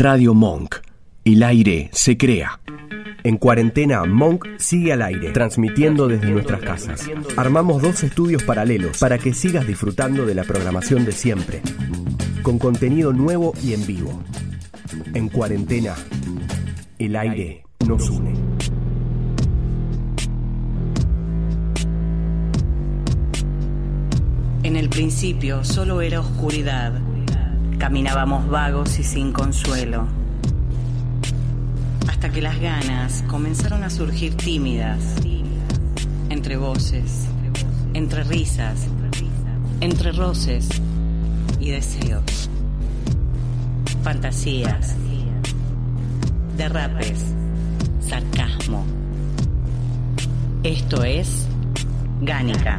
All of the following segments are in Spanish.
Radio Monk. El aire se crea. En cuarentena, Monk sigue al aire, transmitiendo desde nuestras casas. Armamos dos estudios paralelos para que sigas disfrutando de la programación de siempre, con contenido nuevo y en vivo. En cuarentena, el aire nos une. En el principio solo era oscuridad. Caminábamos vagos y sin consuelo. Hasta que las ganas comenzaron a surgir tímidas. Entre voces, entre risas, entre roces y deseos. Fantasías, derrapes, sarcasmo. Esto es Gánica.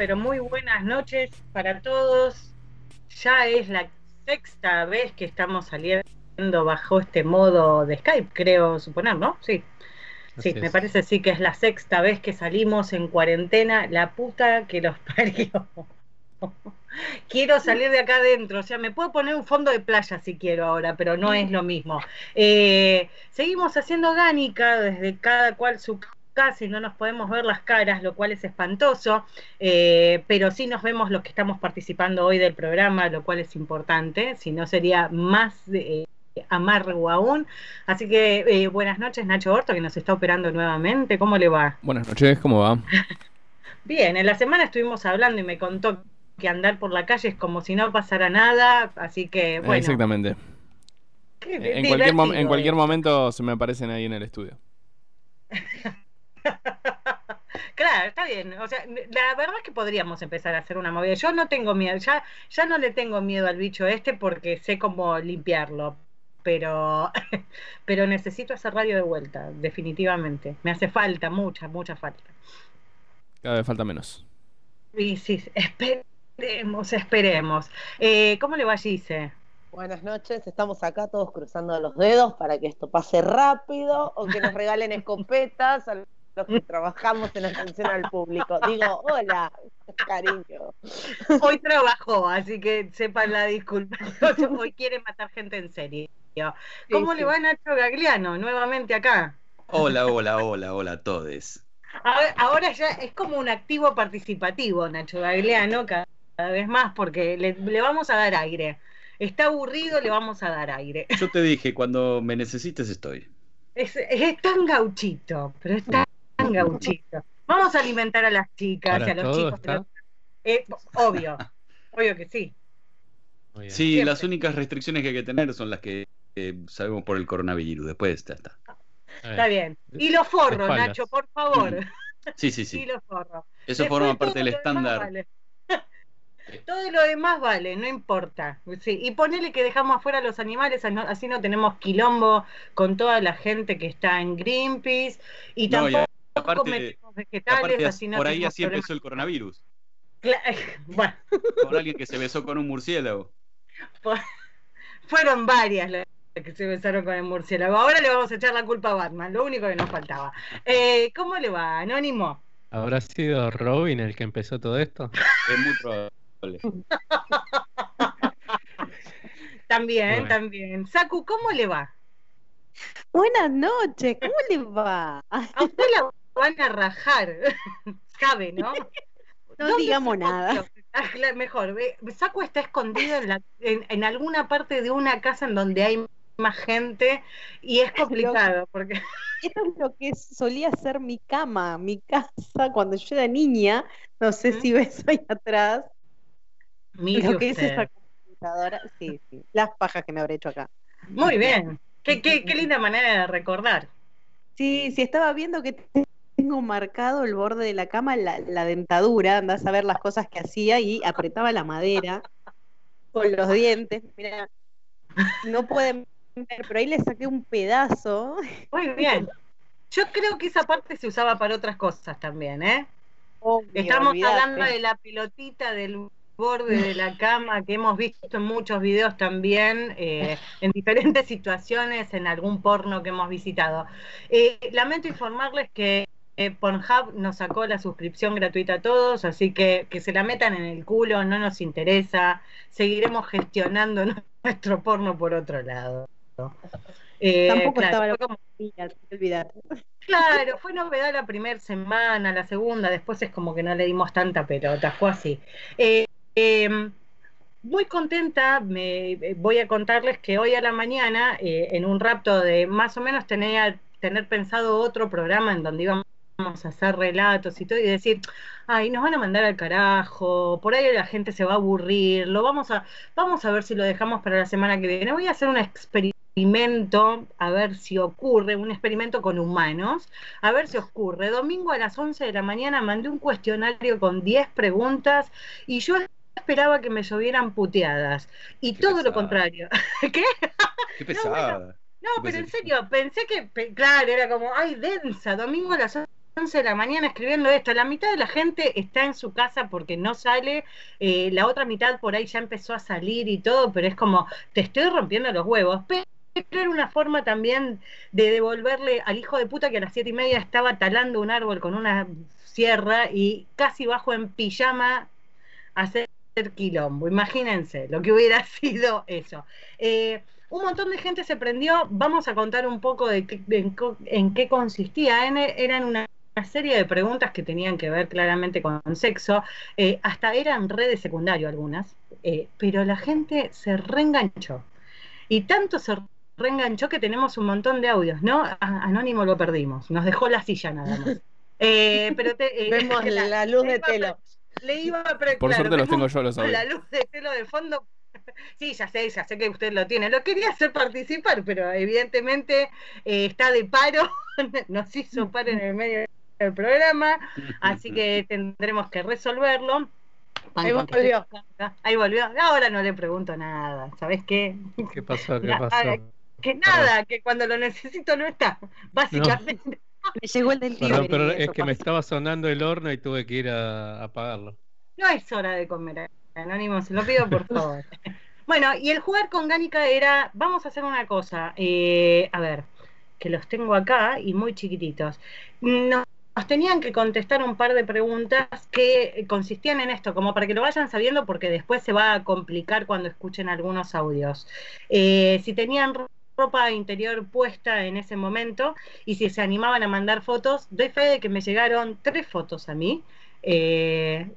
Pero muy buenas noches para todos. Ya es la sexta vez que estamos saliendo bajo este modo de Skype, creo suponer, ¿no? Sí. Sí, me parece sí que es la sexta vez que salimos en cuarentena. La puta que los parió. quiero salir de acá adentro, o sea, me puedo poner un fondo de playa si quiero ahora, pero no es lo mismo. Eh, seguimos haciendo gánica desde cada cual su casa y no nos podemos ver las caras, lo cual es espantoso, eh, pero sí nos vemos los que estamos participando hoy del programa, lo cual es importante, si no sería más eh, amargo aún. Así que eh, buenas noches Nacho Horto, que nos está operando nuevamente, ¿cómo le va? Buenas noches, ¿cómo va? Bien, en la semana estuvimos hablando y me contó que andar por la calle es como si no pasara nada, así que bueno. Exactamente. En cualquier, en cualquier momento se me aparecen ahí en el estudio. claro, está bien. O sea, la verdad es que podríamos empezar a hacer una movida. Yo no tengo miedo, ya, ya no le tengo miedo al bicho este porque sé cómo limpiarlo. Pero, pero necesito hacer radio de vuelta, definitivamente. Me hace falta, mucha, mucha falta. Cada vez falta menos. Y sí, esperemos, esperemos. Eh, ¿Cómo le va, Gise? Buenas noches, estamos acá todos cruzando los dedos para que esto pase rápido o que nos regalen escopetas a los que trabajamos en atención al público. Digo, hola, cariño. Hoy trabajó, así que sepan la disculpa. Hoy quiere matar gente en serio. ¿Cómo le va Nacho Gagliano nuevamente acá? Hola, hola, hola, hola a todos. Ahora ya es como un activo participativo, Nacho Gagliano, cada vez más, porque le vamos a dar aire está aburrido, le vamos a dar aire. Yo te dije, cuando me necesites estoy. Es, tan gauchito, pero es tan gauchito. Vamos a alimentar a las chicas y a los chicos. Eh, obvio, obvio que sí. Sí, las únicas restricciones que hay que tener son las que sabemos por el coronavirus. Después ya está. Está bien. Y los forros, Nacho, por favor. Sí, sí, sí. Y los forros. Eso forma parte del estándar. Todo lo demás vale, no importa. Sí, y ponele que dejamos afuera los animales, así no tenemos quilombo con toda la gente que está en Greenpeace y tampoco metemos vegetales, así no Por ahí así empezó el coronavirus. bueno. Por alguien que se besó con un murciélago. Fueron varias las que se besaron con el murciélago. Ahora le vamos a echar la culpa a Batman, lo único que nos faltaba. Eh, ¿Cómo le va, Anónimo? ¿Habrá sido Robin el que empezó todo esto? Es muy probable. también, también. Saku, ¿cómo le va? Buenas noches, ¿cómo le va? A usted la van a rajar, sabe, ¿no? No digamos nada. Mejor, Saku está escondido en, la, en, alguna parte de una casa en donde hay más gente y es complicado porque esto es lo que solía ser mi cama, mi casa cuando yo era niña, no sé si ves ahí atrás, lo que es esa computadora, sí, sí, las pajas que me habré hecho acá. Muy bien, qué, qué, qué linda manera de recordar. Sí, sí, estaba viendo que tengo marcado el borde de la cama, la, la dentadura, andás a ver las cosas que hacía y apretaba la madera con los dientes. Mira, no pueden ver, pero ahí le saqué un pedazo. Muy bien. Yo creo que esa parte se usaba para otras cosas también, ¿eh? Estamos hablando de la pelotita del borde de la cama que hemos visto en muchos videos también, eh, en diferentes situaciones, en algún porno que hemos visitado. Eh, lamento informarles que eh, Pornhub nos sacó la suscripción gratuita a todos, así que que se la metan en el culo, no nos interesa, seguiremos gestionando nuestro porno por otro lado. Tampoco estaba la como... Claro, fue novedad la primera semana, la segunda, después es como que no le dimos tanta pelota, fue así. Eh, Em, muy contenta, me, eh, voy a contarles que hoy a la mañana, eh, en un rapto de más o menos tenía, tener pensado otro programa en donde íbamos hacer relatos y todo, y decir, ay, nos van a mandar al carajo, por ahí la gente se va a aburrir, lo vamos a, vamos a ver si lo dejamos para la semana que viene. Voy a hacer un experimento, a ver si ocurre, un experimento con humanos, a ver si ocurre. Domingo a las 11 de la mañana mandé un cuestionario con 10 preguntas y yo esperaba que me llovieran puteadas. Y todo lo contrario. ¿Qué? Qué pesada. No, pero en serio, pensé que, claro, era como, ay, densa, domingo a las 11 de la mañana escribiendo esto. La mitad de la gente está en su casa porque no sale, eh, la otra mitad por ahí ya empezó a salir y todo, pero es como, te estoy rompiendo los huevos. Pero era una forma también de devolverle al hijo de puta que a las siete y media estaba talando un árbol con una sierra y casi bajo en pijama hacer quilombo. Imagínense lo que hubiera sido eso. Eh, un montón de gente se prendió. Vamos a contar un poco de, en, qué consistía. eran una, serie de preguntas que tenían que ver claramente con sexo. Eh, hasta eran redes secundario algunas. Eh, pero la gente se reenganchó. Y tanto se reenganchó que tenemos un montón de audios, ¿no? Anónimo lo perdimos. Nos dejó la silla nada más. pero Vemos la, luz de telo le iba a Por suerte los tengo yo los La luz de pelo de fondo. Sí, ya sé, ya sé que usted lo tiene. Lo quería hacer participar, pero evidentemente eh, está de paro. Nos hizo paro en el medio del programa, así que tendremos que resolverlo. Ahí volvió. Ahí volvió. Ahora no le pregunto nada. ¿Sabes qué? ¿Qué pasó? ¿Qué pasó? Que nada, que cuando lo necesito no está. Básicamente. Me llegó el dentista. pero es que me estaba sonando el horno y tuve que ir a, apagarlo. No es hora de comer, Anónimo, se lo pido por favor. bueno, y el jugar con Gánica era, vamos a hacer una cosa, eh, a ver, que los tengo acá y muy chiquititos. Nos, tenían que contestar un par de preguntas que consistían en esto, como para que lo vayan sabiendo, porque después se va a complicar cuando escuchen algunos audios. Eh, si tenían ropa interior puesta en ese momento y si se animaban a mandar fotos, doy fe de que me llegaron tres fotos a mí. Eh,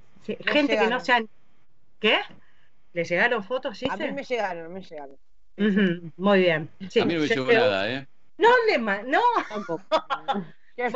gente que no se han... ¿Qué? ¿Le llegaron fotos, A mí me llegaron, me llegaron. muy bien. a mí no me llegó nada, ¿eh? No, le no. Tampoco. Qué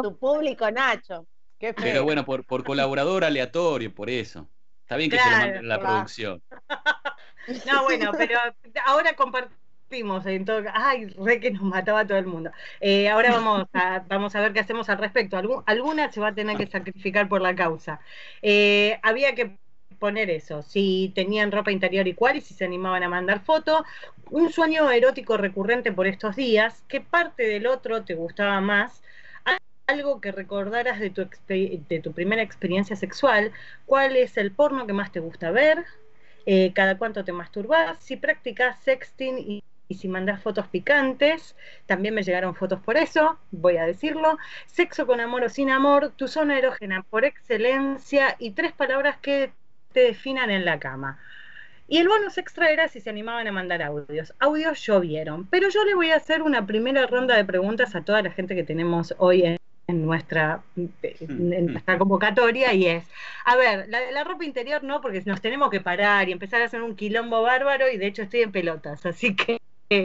tu público, Nacho. Pero bueno, por, por colaborador aleatorio, por eso. Está bien que se lo manden la producción. No, bueno, pero ahora compartimos en todo, ay, re que nos mataba todo el mundo. Eh, ahora vamos a, vamos a ver qué hacemos al respecto. alguna se va a tener que sacrificar por la causa. Eh, había que poner eso, si tenían ropa interior y cuál y si se animaban a mandar fotos. Un sueño erótico recurrente por estos días, ¿qué parte del otro te gustaba más? Algo que recordaras de tu, de tu primera experiencia sexual, cuál es el porno que más te gusta ver, eh, cada cuánto te masturbas, si practicas sexting y si mandas fotos picantes, también me llegaron fotos por eso, voy a decirlo. Sexo con amor o sin amor, tu zona erógena por excelencia y tres palabras que te definan en la cama. Y el bonus extra era si se animaban a mandar audios. Audios llovieron, pero yo le voy a hacer una primera ronda de preguntas a toda la gente que tenemos hoy en, nuestra, en nuestra convocatoria y es, a ver, la, la ropa interior no, porque nos tenemos que parar y empezar a hacer un quilombo bárbaro y de hecho estoy en pelotas, así que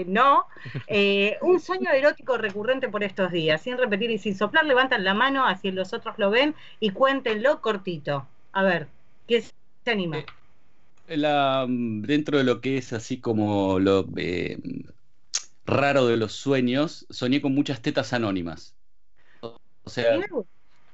no. Eh, un sueño erótico recurrente por estos días. Sin repetir y sin soplar, levantan la mano, así los otros lo ven y cuéntenlo cortito. A ver, ¿qué se anima? Eh, la, mm, dentro de lo que es así como lo eh, raro de los sueños, soñé con muchas tetas anónimas. O sea,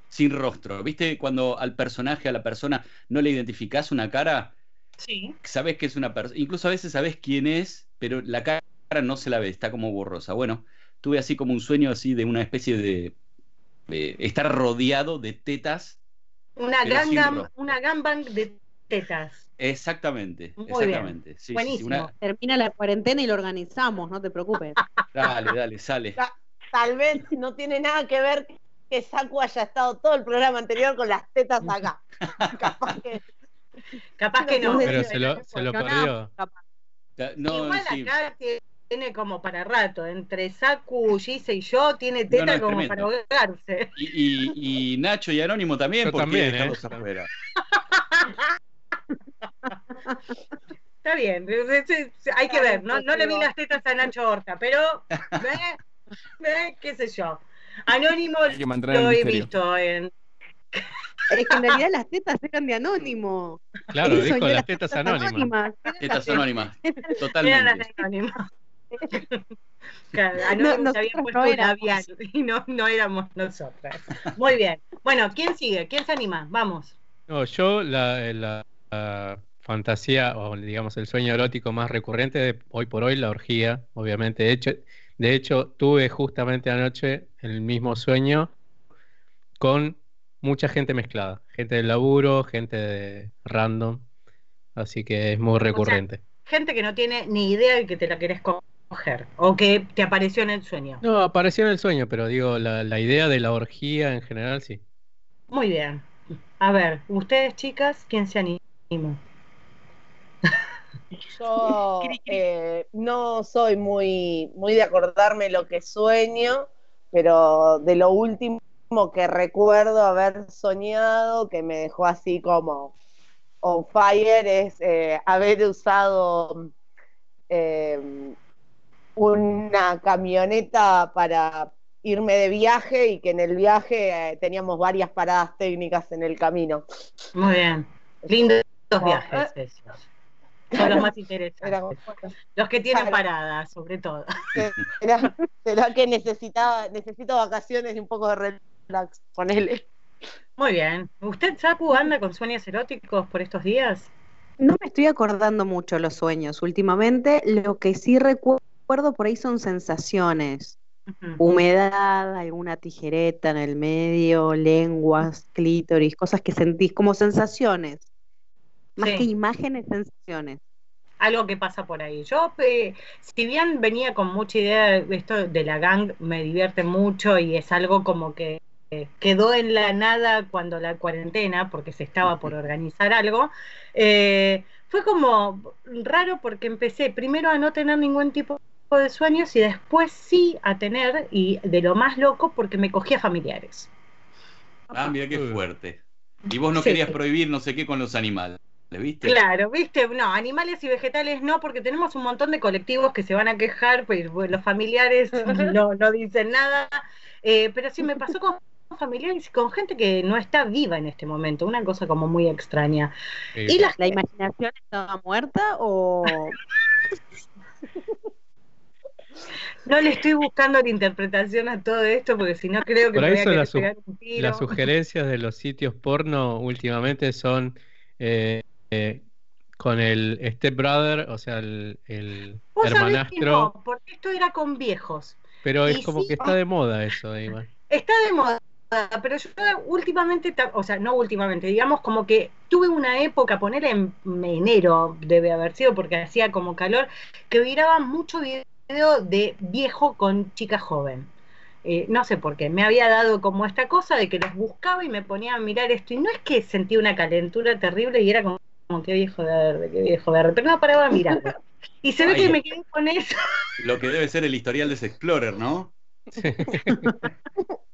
sin rostro. ¿Viste cuando al personaje, a la persona, no le identificás una cara? Sí. Sabes que es una persona. Incluso a veces sabes quién es, pero la cara no se la ve, está como borrosa. Bueno, tuve así como un sueño así de una especie de, estar rodeado de tetas. Una gangbang, una gangbang de tetas. Exactamente, exactamente. Buenísimo. Termina la cuarentena y lo organizamos, no te preocupes. dale, dale, sale. Tal vez no tiene nada que ver que Saku haya estado todo el programa anterior con las tetas acá. Capaz que, Capaz que no. Pero se lo, se lo perdió. Igual acá tiene como para rato. Entre Saku, Gise y yo, tiene teta como para ahogarse. Y, y, Nacho y Anónimo también, porque también, ¿eh? afuera. Está bien, hay que ver, no, no le vi las tetas a Nacho Horta, pero ve, ve, qué sé yo. Anónimo lo he visto en. Es que en realidad las tetas eran de anónimo. Claro, dijo las tetas anónimas. Tetas anónimas, totalmente. Eran las anónimas. Claro, Anónimo no, se había puesto no labial y no, no éramos nosotras. Muy bien. Bueno, ¿quién sigue? ¿Quién se anima? Vamos. No, yo la, la, fantasía o digamos el sueño erótico más recurrente de hoy por hoy, la orgía, obviamente. De hecho, de hecho, tuve justamente anoche el mismo sueño con mucha gente mezclada, gente del laburo, gente de random, así que es muy recurrente. gente que no tiene ni idea de que te la querés coger o que te apareció en el sueño. No, apareció en el sueño, pero digo, la, la idea de la orgía en general sí. Muy bien. A ver, ustedes chicas, ¿quién se anima? Yo eh, no soy muy, muy de acordarme lo que sueño, pero de lo último que recuerdo haber soñado, que me dejó así como on fire, es eh, haber usado eh, una camioneta para irme de viaje y que en el viaje teníamos varias paradas técnicas en el camino. Muy bien, lindo viajes Son los más interesantes. los que tienen paradas, sobre todo. Será, que necesitaba, necesito vacaciones y un poco de relax, ponele. Muy bien. ¿Usted, Sapu, anda con sueños eróticos por estos días? No me estoy acordando mucho los sueños últimamente. Lo que sí recuerdo por ahí son sensaciones. Humedad, alguna tijereta en el medio, lenguas, clítoris, cosas que sentís como sensaciones. Más que imágenes, sensaciones. Algo que pasa por ahí. Yo, eh, si bien venía con mucha idea de esto de la gang, me divierte mucho y es algo como que eh, quedó en la nada cuando la cuarentena, porque se estaba por organizar algo. Eh, fue como raro porque empecé primero a no tener ningún tipo de sueños y después sí a tener, y de lo más loco, porque me cogía familiares. Ah, mira qué fuerte. Y vos no querías prohibir no sé qué con los animales. Claro, viste, no, animales y vegetales no, porque tenemos un montón de colectivos que se van a quejar, pues los familiares no, no dicen nada, eh, pero sí me pasó con familiares y con gente que no está viva en este momento, una cosa como muy extraña. ¿Y la, la imaginación estaba muerta o...? No le estoy buscando la interpretación a todo esto porque si no creo que Por eso a las sugerencias de los sitios porno últimamente son eh, eh, con el Step Brother, o sea, el, hermanastro. No, porque esto era con viejos. Pero es como que está de moda eso, Iván. Está de moda, pero yo últimamente, o sea, no últimamente, digamos como que tuve una época, poner en enero debe haber sido porque hacía como calor, que miraba mucho video de viejo con chica joven. Eh, no sé por qué, me había dado como esta cosa de que los buscaba y me ponía a mirar esto, y no es que sentí una calentura terrible y era como como qué viejo verde, qué viejo verde, pero no paraba de mirar. Y se ve que me quedé con eso. Lo que debe ser el historial de ese Explorer, ¿no?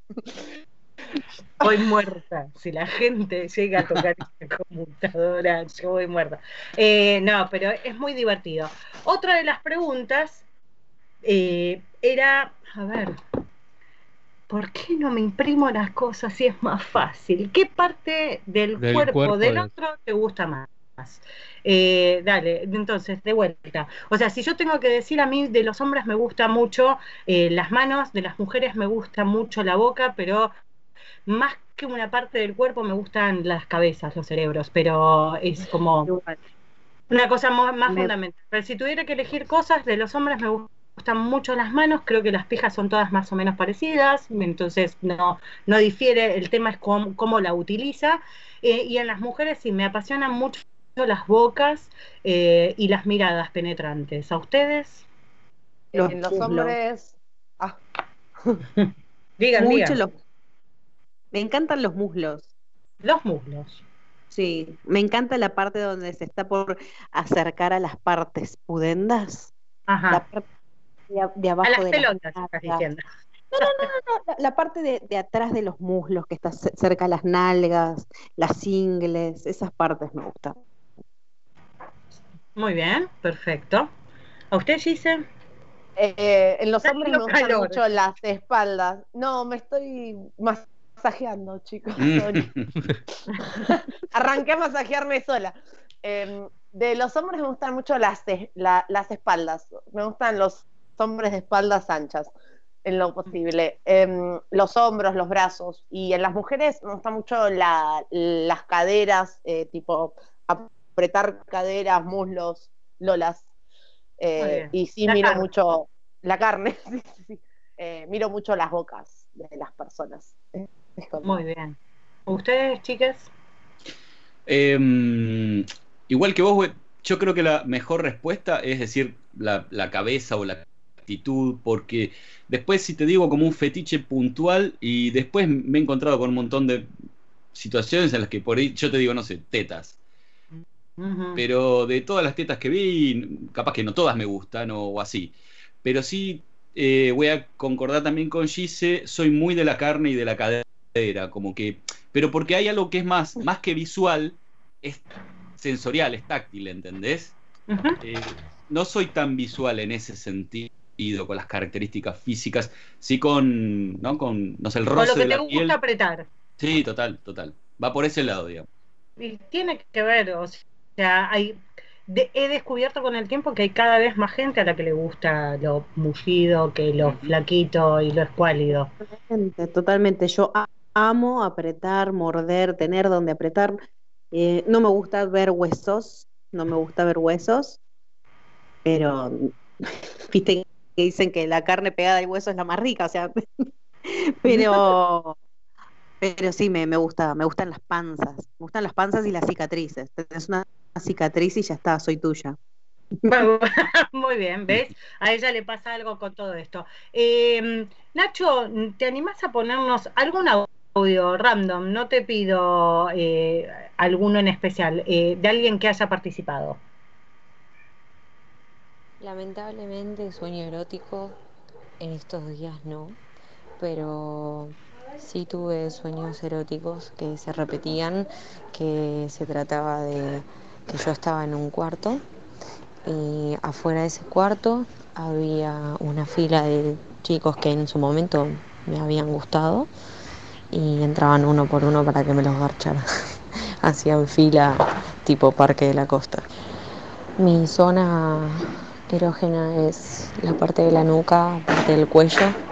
Voy muerta. Si la gente llega a tocar esta computadora, yo voy muerta. Eh, no, pero es muy divertido. Otra de las preguntas eh, era, a ver, ¿por qué no me imprimo las cosas si es más fácil? ¿Qué parte del, cuerpo, del otro te gusta más? Eh, dale, entonces, de vuelta. O sea, si yo tengo que decir a mí, de los hombres me gusta mucho eh, las manos, de las mujeres me gusta mucho la boca, pero más que una parte del cuerpo me gustan las cabezas, los cerebros, pero es como una cosa más, fundamental. Pero si tuviera que elegir cosas, de los hombres me gustan mucho las manos, creo que las pijas son todas más o menos parecidas, entonces no, no difiere, el tema es cómo, cómo la utiliza. Eh, y en las mujeres sí me apasiona mucho las bocas eh, y las miradas penetrantes. ¿A ustedes? Los, los hombres. Ah. digan, digan. Me encantan los muslos. Los muslos. Sí, me encanta la parte donde se está por acercar a las partes pudendas. Ajá. La parte de, abajo a las de pelotas, estás diciendo. No, no, no, no, la, parte de, atrás de los muslos, que está cerca de las nalgas, las ingles, esas partes me gustan. Muy bien, perfecto. ¿A usted, Gise? Eh, en los hombres me gustan mucho las espaldas. No, me estoy masajeando, chicos. Mm. Arranqué a masajearme sola. Em, de los hombres me gustan mucho las, las espaldas. Me gustan los hombres de espaldas anchas en lo posible. Em, los hombros, los brazos. Y en las mujeres me gusta mucho las caderas, eh, tipo apretar caderas, muslos, lolas. Eh, y sí miro mucho la carne, eh, miro mucho las bocas de las personas. Muy bien. ¿Ustedes, chicas? Em, igual que vos, yo creo que la mejor respuesta es decir la, la cabeza o la actitud, porque después si te digo como un fetiche puntual y después me he encontrado con un montón de situaciones en las que por ahí yo te digo, no sé, tetas. Pero de todas las tetas que vi, capaz que no todas me gustan o, así. Pero sí eh, voy a concordar también con Gise, soy muy de la carne y de la cadera, como que... Pero porque hay algo que es más, más que visual, es sensorial, es táctil, ¿entendés? Eh, no soy tan visual en ese sentido con las características físicas, sí con, ¿no? Con, no sé, el roce Con lo que te gusta apretar. Sí, total, total. Va por ese lado, digamos. Y tiene que ver, o sea, hay, he descubierto con el tiempo que hay cada vez más gente a la que le gusta lo mullido, que lo flaquito y lo escuálido. Totalmente, totalmente. Yo amo apretar, morder, tener donde apretar. Eh, no me gusta ver huesos, no me gusta ver huesos, pero viste que dicen que la carne pegada al hueso es la más rica, o sea, pero pero sí me, me gusta, me gustan las panzas, me gustan las panzas y las cicatrices. Tienes una cicatriz y ya está, soy tuya. Muy bien, ¿ves? A ella le pasa algo con todo esto. Em, Nacho, ¿te animás a ponernos algún audio random? No te pido eh, alguno en especial, eh, de alguien que haya participado. Lamentablemente sueño erótico en estos días no, pero sí tuve sueños eróticos que se repetían, que se trataba de que yo estaba en un cuarto y afuera de ese cuarto había una fila de chicos que en su momento me habían gustado y entraban uno por uno para que me los garchara. Hacían fila tipo Parque de la Costa. Mi zona erógena es la parte de la nuca, parte del cuello.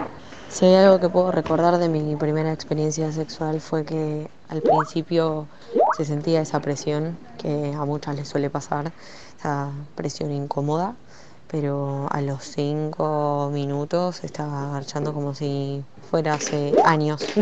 Si hay algo que puedo recordar de mi primera experiencia sexual fue que al principio se sentía esa presión que a muchas les suele pasar, esa presión incómoda, pero a los cinco minutos estaba marchando como si fuera hace años.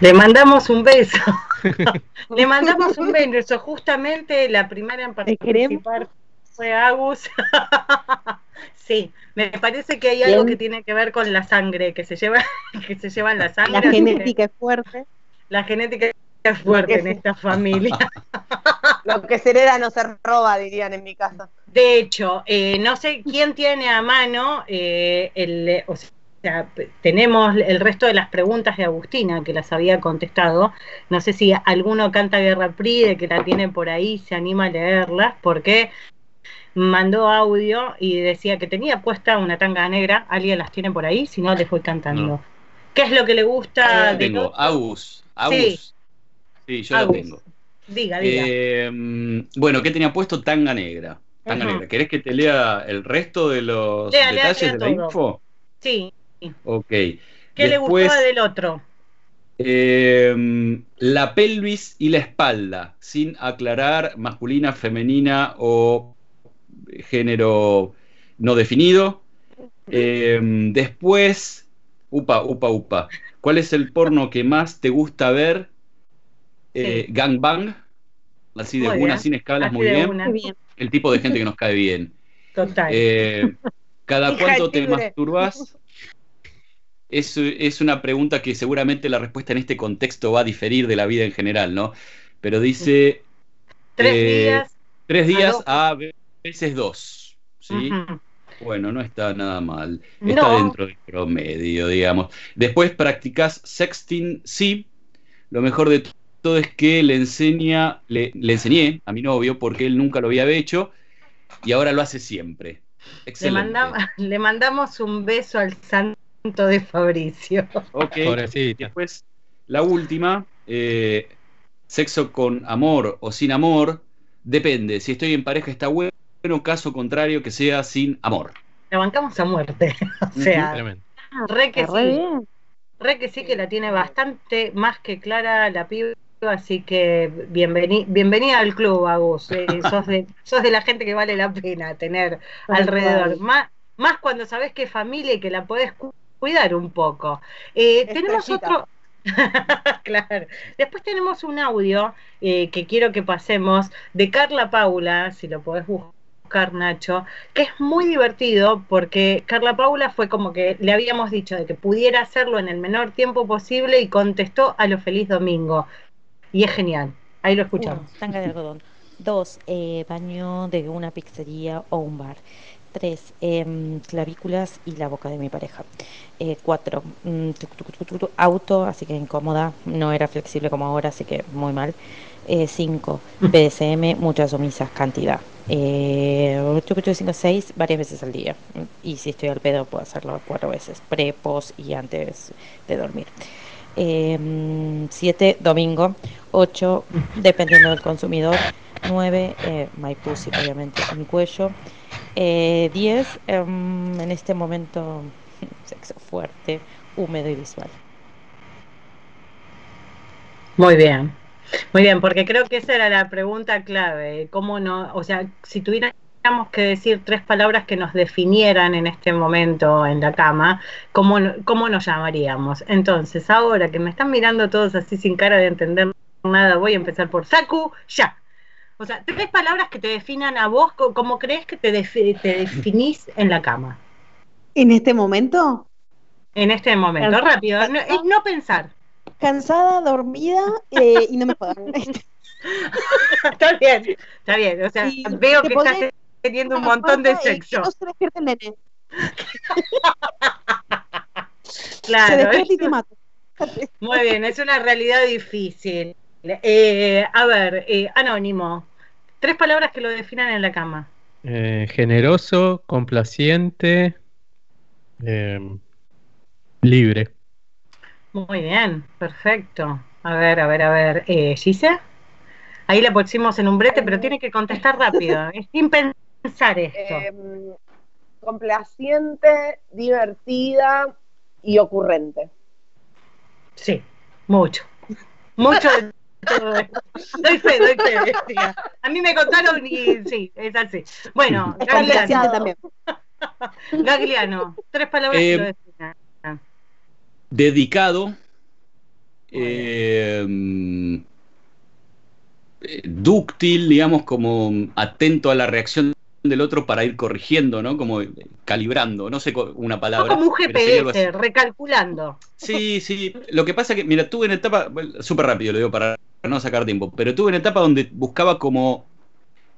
Le mandamos un beso. Le mandamos un beso. Justamente la primera en participar fue Agus. sí, me parece que hay algo que tiene que ver con la sangre, que se lleva, que se lleva en la sangre. La genética es fuerte. La genética es fuerte en esta familia. Lo que se hereda no se roba, dirían en mi casa. De hecho, eh, no sé quién tiene a mano eh, el, tenemos el resto de las preguntas de Agustina que las había contestado. No sé si alguno canta Guerra Pride que la tiene por ahí, se anima a leerlas, porque mandó audio y decía que tenía puesta una tanga negra. ¿Alguien las tiene por ahí? Si no, les voy cantando. ¿Qué es lo que le gusta? Eh, tengo, Agus. Agus. Sí, yo lo tengo. Diga, diga. Eh, bueno, ¿qué tenía puesto? Tanga negra. Tanga negra. ¿Querés que te lea el resto de los detalles de la info? Sí. Ok. ¿Qué le gustaba del otro? Em, la pelvis y la espalda, sin aclarar masculina, femenina o género no definido. Em, después, upa, upa, upa. ¿Cuál es el porno que más te gusta ver eh, gangbang, así de una, sin escalas, muy bien. El tipo de gente que nos cae bien. Total. Eh, ¿Cada cuánto te masturbas? Es, es una pregunta que seguramente la respuesta en este contexto va a diferir de la vida en general, ¿no? Pero dice... Tres eh, días. Tres días a, veces dos, ¿sí? Bueno, no está nada mal. Está dentro del promedio, digamos. Después practicas sexting, sí. Lo mejor de todo es que le enseña, le, enseñé a mi novio porque él nunca lo había hecho y ahora lo hace siempre. Excelente. Le, mandamos, un beso al santo de Fabricio. Ok. Después, la última, eh, sexo con amor o sin amor, depende. Si estoy en pareja está bueno bueno, caso contrario que sea sin amor. La bancamos a muerte. o sea, re que sí. Re que sí que la tiene bastante más que clara la piba, así que bienvenida al club, Agus. Eh, sos, de, sos de la gente que vale la pena tener alrededor. Más, más cuando sabes que es familia y que la podés cuidar un poco. Eh, tenemos otro. claro. Después tenemos un audio eh, que quiero que pasemos de Carla Paula, si lo podés buscar Nacho, que es muy divertido porque Carla Paula fue como que le habíamos dicho de que pudiera hacerlo en el menor tiempo posible y contestó a lo feliz domingo. Y es genial. Ahí lo escuchamos. tanga de algodón. Dos, eh, baño de una pizzería o un bar. Tres, em, clavículas y la boca de mi pareja. Eh, cuatro, mm, auto, así que incómoda. No era flexible como ahora, así que muy mal. Eh, cinco, BDSM, muchas omisas, cantidad. Eh, 5, 6 varias veces al día. Y si estoy al pedo, puedo hacerlo cuatro veces: pre, post y antes de dormir. 7, eh, domingo. 8, dependiendo del consumidor. 9, eh, my pussy, obviamente, mi cuello. 10, eh, em, en este momento, sexo fuerte, húmedo y visual. Muy bien. Muy bien, porque creo que esa era la pregunta clave. ¿Cómo no? O sea, si tuviéramos que decir tres palabras que nos definieran en este momento en la cama, ¿cómo, cómo nos llamaríamos? Entonces, ahora que me están mirando todos así sin cara de entender nada, voy a empezar por Saku, ya. O sea, tres palabras que te definan a vos, ¿cómo crees que te, te definís en la cama? ¿En este momento? En este momento, rápido, es no pensar cansada, dormida eh, y no me jodan. está bien, está bien. O sea, veo que estás teniendo un montón de sexo. no se despierte el nene. claro. Se despierta y te mato. Muy bien, es una realidad difícil. Eh, a ver, eh, anónimo. Tres palabras que lo definan en la cama. generoso, complaciente, libre. Muy bien, perfecto. A ver, a ver, a ver. Eh, ¿Gise? Ahí la pusimos en un brete, pero tiene que contestar rápido, es sin pensar esto. Em, complaciente, divertida y ocurrente. Sí, mucho. Mucho de todo esto. Doy fe, doy fe. A mí me contaron y sí, es así. Bueno, Gagliano. también. Gagliano, tres palabras eh, dedicado, eh, dúctil, digamos, como atento a la reacción del otro para ir corrigiendo, ¿no? Como calibrando, no sé una palabra. como un GPS, recalculando. Sí, sí. Lo que pasa que, mira, tuve una etapa, súper rápido lo digo para no sacar tiempo, pero tuve una etapa donde buscaba como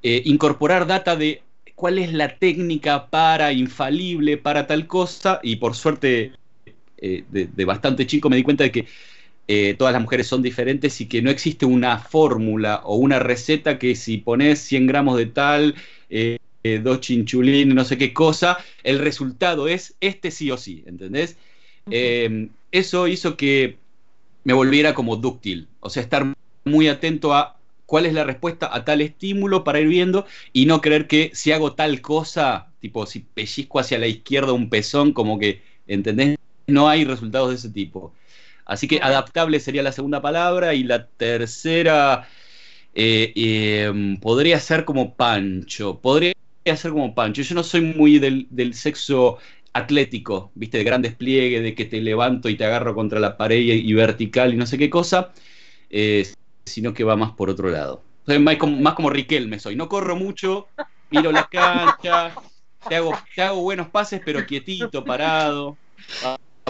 eh, incorporar data de cuál es la técnica para infalible para tal cosa y por suerte eh, de, bastante chico me di cuenta de que eh, todas las mujeres son diferentes y que no existe una fórmula o una receta que si pones 100 gramos de tal, eh, dos chinchulines, no sé qué cosa, el resultado es este sí o sí, ¿entendés? eso hizo que me volviera como dúctil, o sea, estar muy atento a cuál es la respuesta a tal estímulo para ir viendo y no creer que si hago tal cosa, tipo si pellizco hacia la izquierda un pezón, como que, ¿entendés? No hay resultados de ese tipo. Así que adaptable sería la segunda palabra y la tercera eh, em, podría ser como Pancho. Podría ser como Pancho. Yo no soy muy del, sexo atlético, viste, de gran despliegue, de que te levanto y te agarro contra la pared y, vertical y no sé qué cosa. Eh, sino que va más por otro lado. más, como, más como Riquelme soy. No corro mucho, miro la cancha, te hago, te hago buenos pases, pero quietito, parado.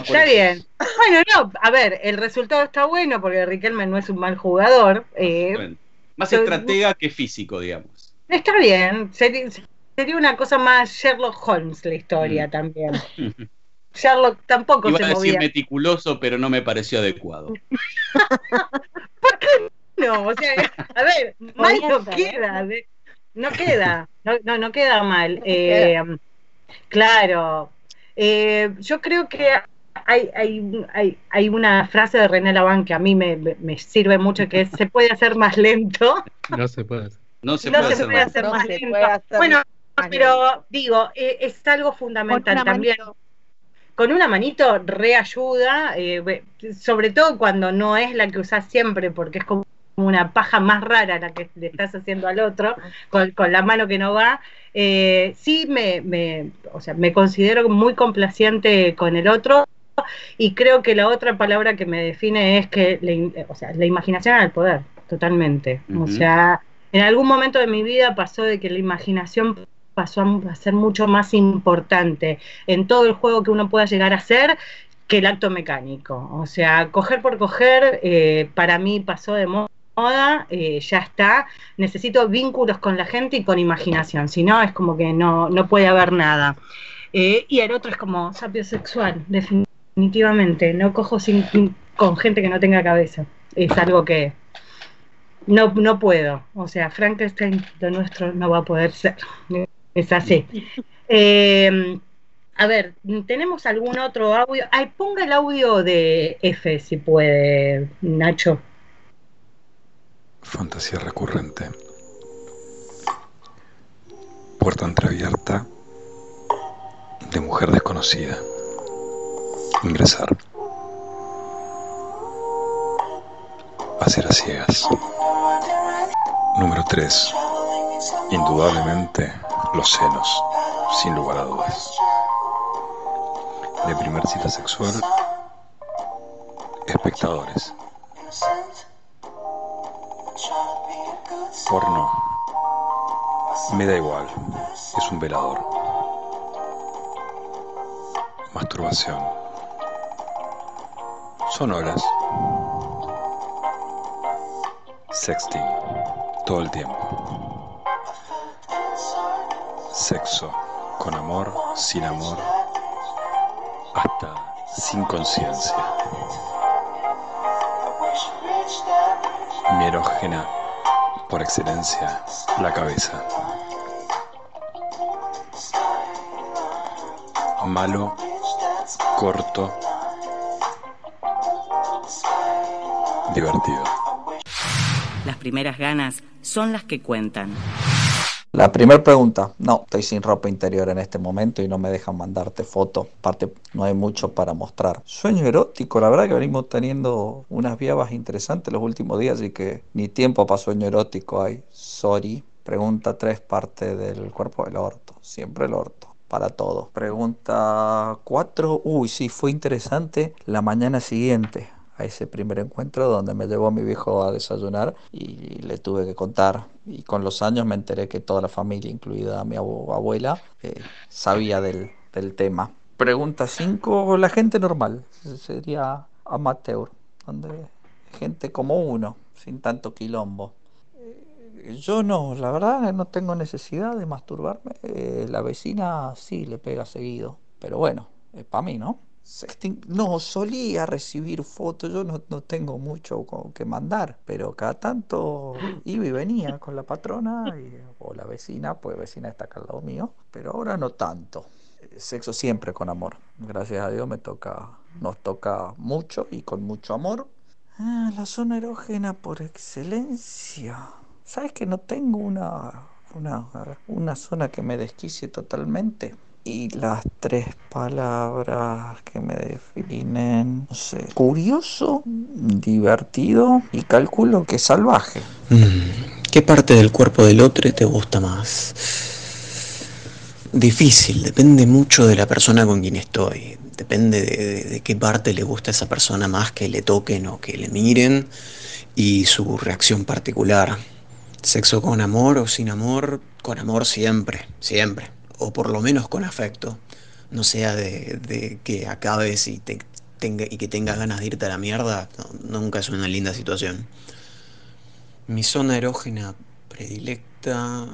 Está bien. Bueno, no, a ver, el resultado está bueno porque Riquelme no es un mal jugador. Eh, más estratega que físico, digamos. Está bien. Sería, una cosa más Sherlock Holmes la historia mm. también. Sherlock tampoco Iba a decir meticuloso, pero no me pareció adecuado. ¿Por qué no? O sea, a ver, mal no queda. No queda. No, no, queda mal. Eh, claro. Eh, yo creo que hay, hay, hay, hay, una frase de René Laván que a mí me, me, sirve mucho, que es, se puede hacer más lento. No se puede hacer. No se puede, hacer, más, lento. bueno, pero digo, e, es, algo fundamental también. Con una manito reayuda, eh, sobre todo cuando no es la que usás siempre, porque es como una paja más rara la que le estás haciendo al otro, con, con la mano que no va. Eh, sí me, me, o sea, me considero muy complaciente con el otro, y creo que la otra palabra que me define es que la, o sea, la imaginación el poder, totalmente. O sea, en algún momento de mi vida pasó de que la imaginación pasó a ser mucho más importante en todo el juego que uno pueda llegar a hacer que el acto mecánico. O sea, coger por coger eh, para mí pasó de moda, eh, ya está. Necesito vínculos con la gente y con imaginación, si no es como que no, no puede haber nada. Eh, y el otro es como sapio sexual, definitivamente definitivamente. No cojo sin, con gente que no tenga cabeza. Es algo que no, no puedo. O sea, Frankenstein, lo nuestro no va a poder ser. Es así. Eh, a ver, ¿tenemos algún otro audio? Ay, ponga el audio de F si puede, Nacho. Fantasía recurrente. Puerta entreabierta de mujer desconocida. Ingresar. Hacer a ciegas. Número 3. Indudablemente los senos, sin lugar a dudas. De primer cita sexual, espectadores. Porno. Me da igual, es un velador. Masturbación son horas. Sexting. Todo el tiempo. Sexo. Con amor, sin amor. Hasta sin conciencia. Mi erógena, por excelencia, la cabeza. Malo, corto, divertido. Las primeras ganas son las que cuentan. La primera pregunta, no, estoy sin ropa interior en este momento y no me dejan mandarte foto. Aparte, no hay mucho para mostrar. Sueño erótico, la verdad que venimos teniendo unas viabas interesantes los últimos días y que ni tiempo para sueño erótico hay. Sorry. Pregunta tres, parte del cuerpo del orto. Siempre el orto para todo. Pregunta cuatro, uy, sí, fue interesante la mañana siguiente a ese primer encuentro donde me llevó a mi viejo a desayunar y le tuve que contar. Y con los años me enteré que toda la familia, incluida mi abuela, eh, sabía del, tema. Pregunta 5, la gente normal, sería amateur, donde gente como uno, sin tanto quilombo. Eh, yo no, la verdad no tengo necesidad de masturbarme. Eh, la vecina sí le pega seguido, pero bueno, es para mí, ¿no? No, solía recibir fotos, yo no, tengo mucho que mandar, pero cada tanto iba y venía con la patrona o la vecina, pues vecina está acá al lado mío, pero ahora no tanto. Sexo siempre con amor, gracias a Dios me toca, nos toca mucho y con mucho amor. Ah, la zona erógena por excelencia. ¿Sabes que no tengo una, una, una zona que me desquicie totalmente? Y las tres palabras que me definen, no sé, curioso, divertido y calculo que salvaje. Mm, ¿Qué parte del cuerpo del otro te gusta más? Difícil, depende mucho de la persona con quien estoy. Depende de, de, qué parte le gusta a esa persona más que le toquen o que le miren y su reacción particular. Sexo con amor o sin amor, con amor siempre, siempre, o por lo menos con afecto. No sea de, que acabes y, te, tenga, y que tengas ganas de irte a la mierda, nunca es una linda situación. Mi zona erógena predilecta,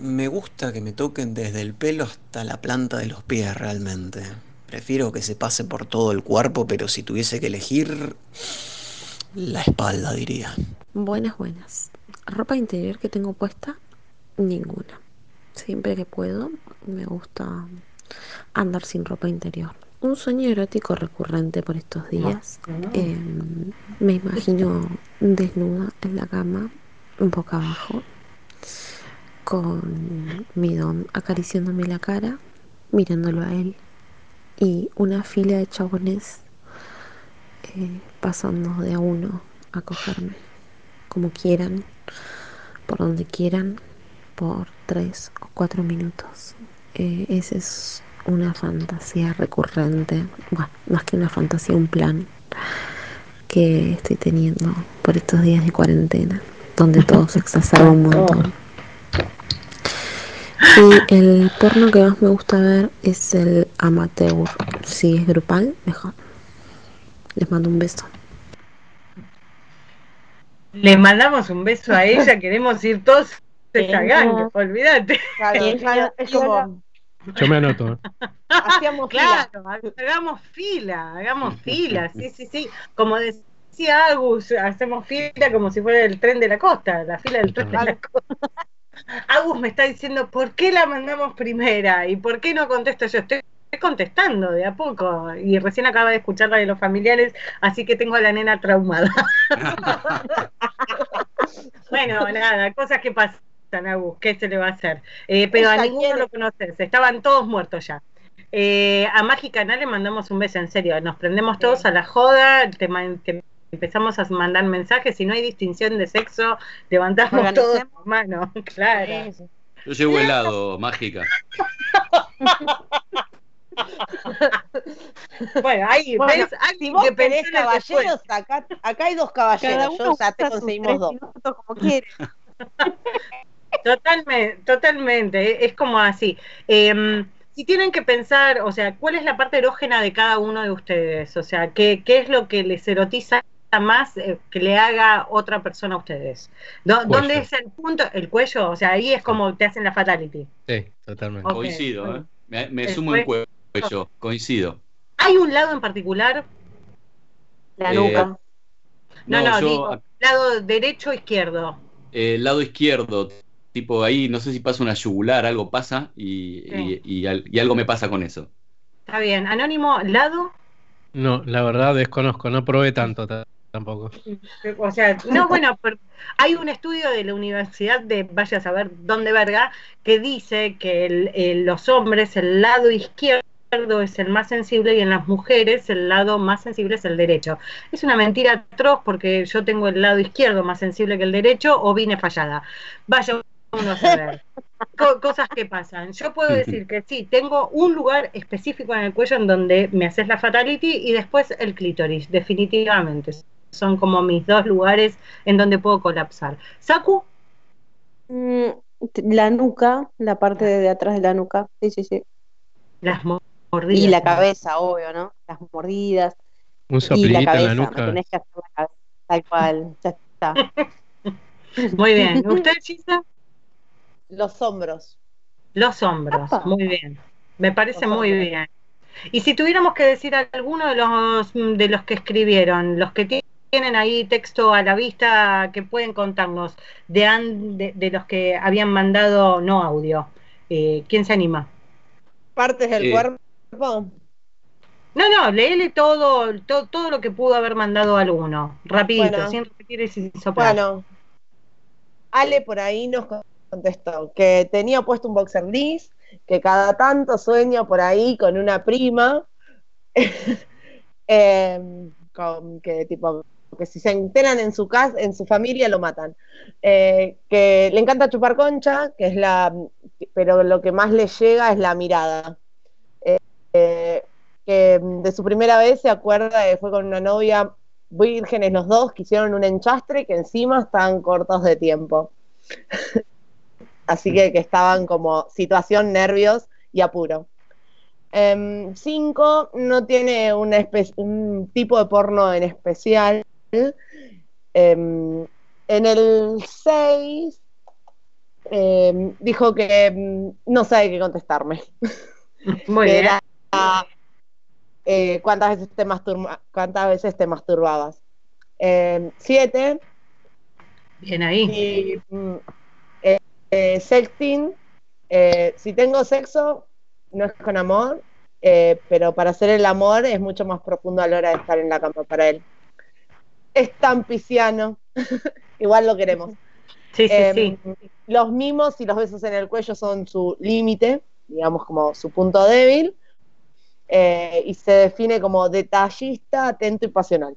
me gusta que me toquen desde el pelo hasta la planta de los pies realmente. Prefiero que se pase por todo el cuerpo, pero si tuviese que elegir, la espalda diría. Buenas, buenas. Ropa interior que tengo puesta, ninguna. Siempre que puedo, me gusta andar sin ropa interior. Un sueño erótico recurrente por estos días. Em, me imagino desnuda en la cama, boca abajo, con mi don acariciándome la cara, mirándolo a él, y una fila de chabones eh, pasando de a uno a cogerme, como quieran, por donde quieran, por tres o cuatro minutos. Eh, esa es una fantasía recurrente, bueno, más que una fantasía, un plan que estoy teniendo por estos días de cuarentena, donde todo se exacerba un montón. Y el porno que más me gusta ver es el amateur. Si es grupal, mejor. Les mando un beso. Le mandamos un beso a ella, queremos ir todos esa gang, olvídate. es como... Yo me anoto. Hacíamos claro, hagamos fila, hagamos fila, sí, sí, sí. Como decía Agus, hacemos fila como si fuera el tren de la costa, la fila del tren de la costa. Agus me está diciendo, ¿por qué la mandamos primera? ¿Y por qué no contesto yo? Estoy contestando de a poco y recién acaba de escuchar la de los familiares, así que tengo a la nena traumada. bueno, nada, cosas que pasan, Agus, ¿qué se le va a hacer? Eh, pero a ninguno lo conoces, estaban todos muertos ya. Eh, a Mágica le mandamos un beso, en serio, nos prendemos todos a la joda, te, te empezamos a mandar mensajes, si no hay distinción de sexo, levantamos todos las manos, claro. Yo llevo helado, mágica. bueno, ahí ves, si vos que querés caballeros, acá, acá, hay dos caballeros, yo ya te conseguimos dos. Como Totalmente, totalmente, es como así. Eh, si tienen que pensar, o sea, ¿cuál es la parte erógena de cada uno de ustedes? O sea, ¿qué, qué es lo que les erotiza más eh, que le haga otra persona a ustedes. ¿Dónde es el punto? El cuello, o sea, ahí es como te hacen la fatality. Sí, totalmente. Coincido, ¿eh? me, sumo en cuello, coincido. ¿Hay un lado en particular? La nuca. No, no, digo, lado derecho o izquierdo. El lado izquierdo, tipo ahí, no sé si pasa una yugular, algo pasa y, y algo me pasa con eso. Está bien. Anónimo, ¿lado? No, la verdad desconozco, no probé tanto tampoco. O sea, no, bueno, hay un estudio de la Universidad de, vaya a saber dónde verga, que dice que los hombres, el lado izquierdo es el más sensible y en las mujeres el lado más sensible es el derecho. Es una mentira atroz porque yo tengo el lado izquierdo más sensible que el derecho o vine fallada. Vaya a cosas que pasan. Yo puedo decir que sí, tengo un lugar específico en el cuello en donde me haces la fatality y después el clítoris, definitivamente. Son como mis dos lugares en donde puedo colapsar. ¿Saku? Mm, la nuca, la parte de atrás de la nuca. Sí, sí, sí. Las mordidas. Y la cabeza, obvio, ¿no? Las mordidas. Un y la cabeza, en la nuca. tenés que hacer la tal cual. Ya está. Muy bien. ¿Usted, Chisa? Los hombros. Los hombros, muy bien. Me parece muy bien. Y si tuviéramos que decir alguno de los de los que escribieron, los que tienen ahí texto a la vista que pueden contarnos de, de, los que habían mandado no audio, eh, ¿quién se anima? Partes del cuerpo. No, no, léele todo, todo, todo lo que pudo haber mandado alguno, rapidito, sin repetir y sin soplar. Bueno, Ale por ahí nos contestó que tenía puesto un boxer gris, que cada tanto sueña por ahí con una prima, em, que tipo que si se enteran en su casa, en su familia lo matan. Eh, que le encanta chupar concha, que es la, pero lo que más le llega es la mirada. Eh, que de su primera vez se acuerda fue con una novia vírgenes los dos, que hicieron un enchastre que encima estaban cortos de tiempo. Así que, que estaban como situación, nervios y apuro. Em, cinco, no tiene un tipo de porno en especial. Em, en el 6 em, dijo que no sabe qué contestarme. Muy bien. Eh, ¿cuántas, veces te ¿Cuántas veces te masturbabas? siete. Bien ahí. Y, eh, eh, sexting. si tengo sexo, no es con amor, pero para hacer el amor es mucho más profundo a la hora de estar en la cama para él. Es tan pisciano, igual lo queremos. Sí, sí, sí. Los mimos y los besos en el cuello son su límite, digamos como su punto débil. Eh, y se define como detallista, atento y pasional.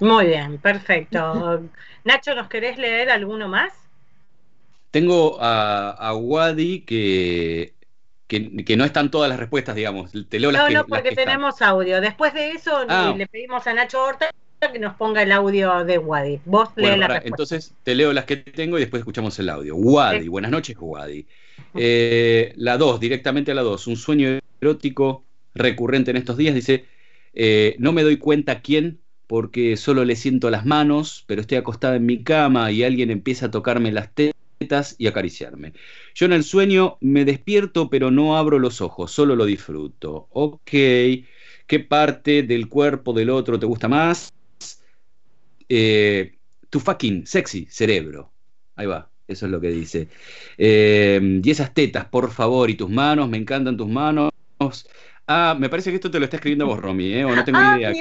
Muy bien, perfecto. Nacho, ¿nos querés leer alguno más? Tengo a, Wadi que, que, no están todas las respuestas, digamos. Te leo las no, que, no, porque tenemos audio. Después de eso ah. le pedimos a Nacho Horta que nos ponga el audio de Wadi. Vos bueno, la Entonces te leo las que tengo y después escuchamos el audio. Wadi, buenas noches, Wadi. Eh, la 2, directamente a la 2. Un sueño erótico recurrente en estos días. Dice, eh, no me doy cuenta quién, porque solo le siento las manos, pero estoy acostada en mi cama y alguien empieza a tocarme las tetas y acariciarme. Yo en el sueño me despierto, pero no abro los ojos, solo lo disfruto. Ok, ¿qué parte del cuerpo del otro te gusta más? Eh, tu fucking sexy cerebro. Ahí va. Eso es lo que dice. Eh, y esas tetas, por favor, y tus manos, me encantan tus manos. Ah, me parece que esto te lo está escribiendo vos, Romy, ¿eh? O no tengo ah, idea.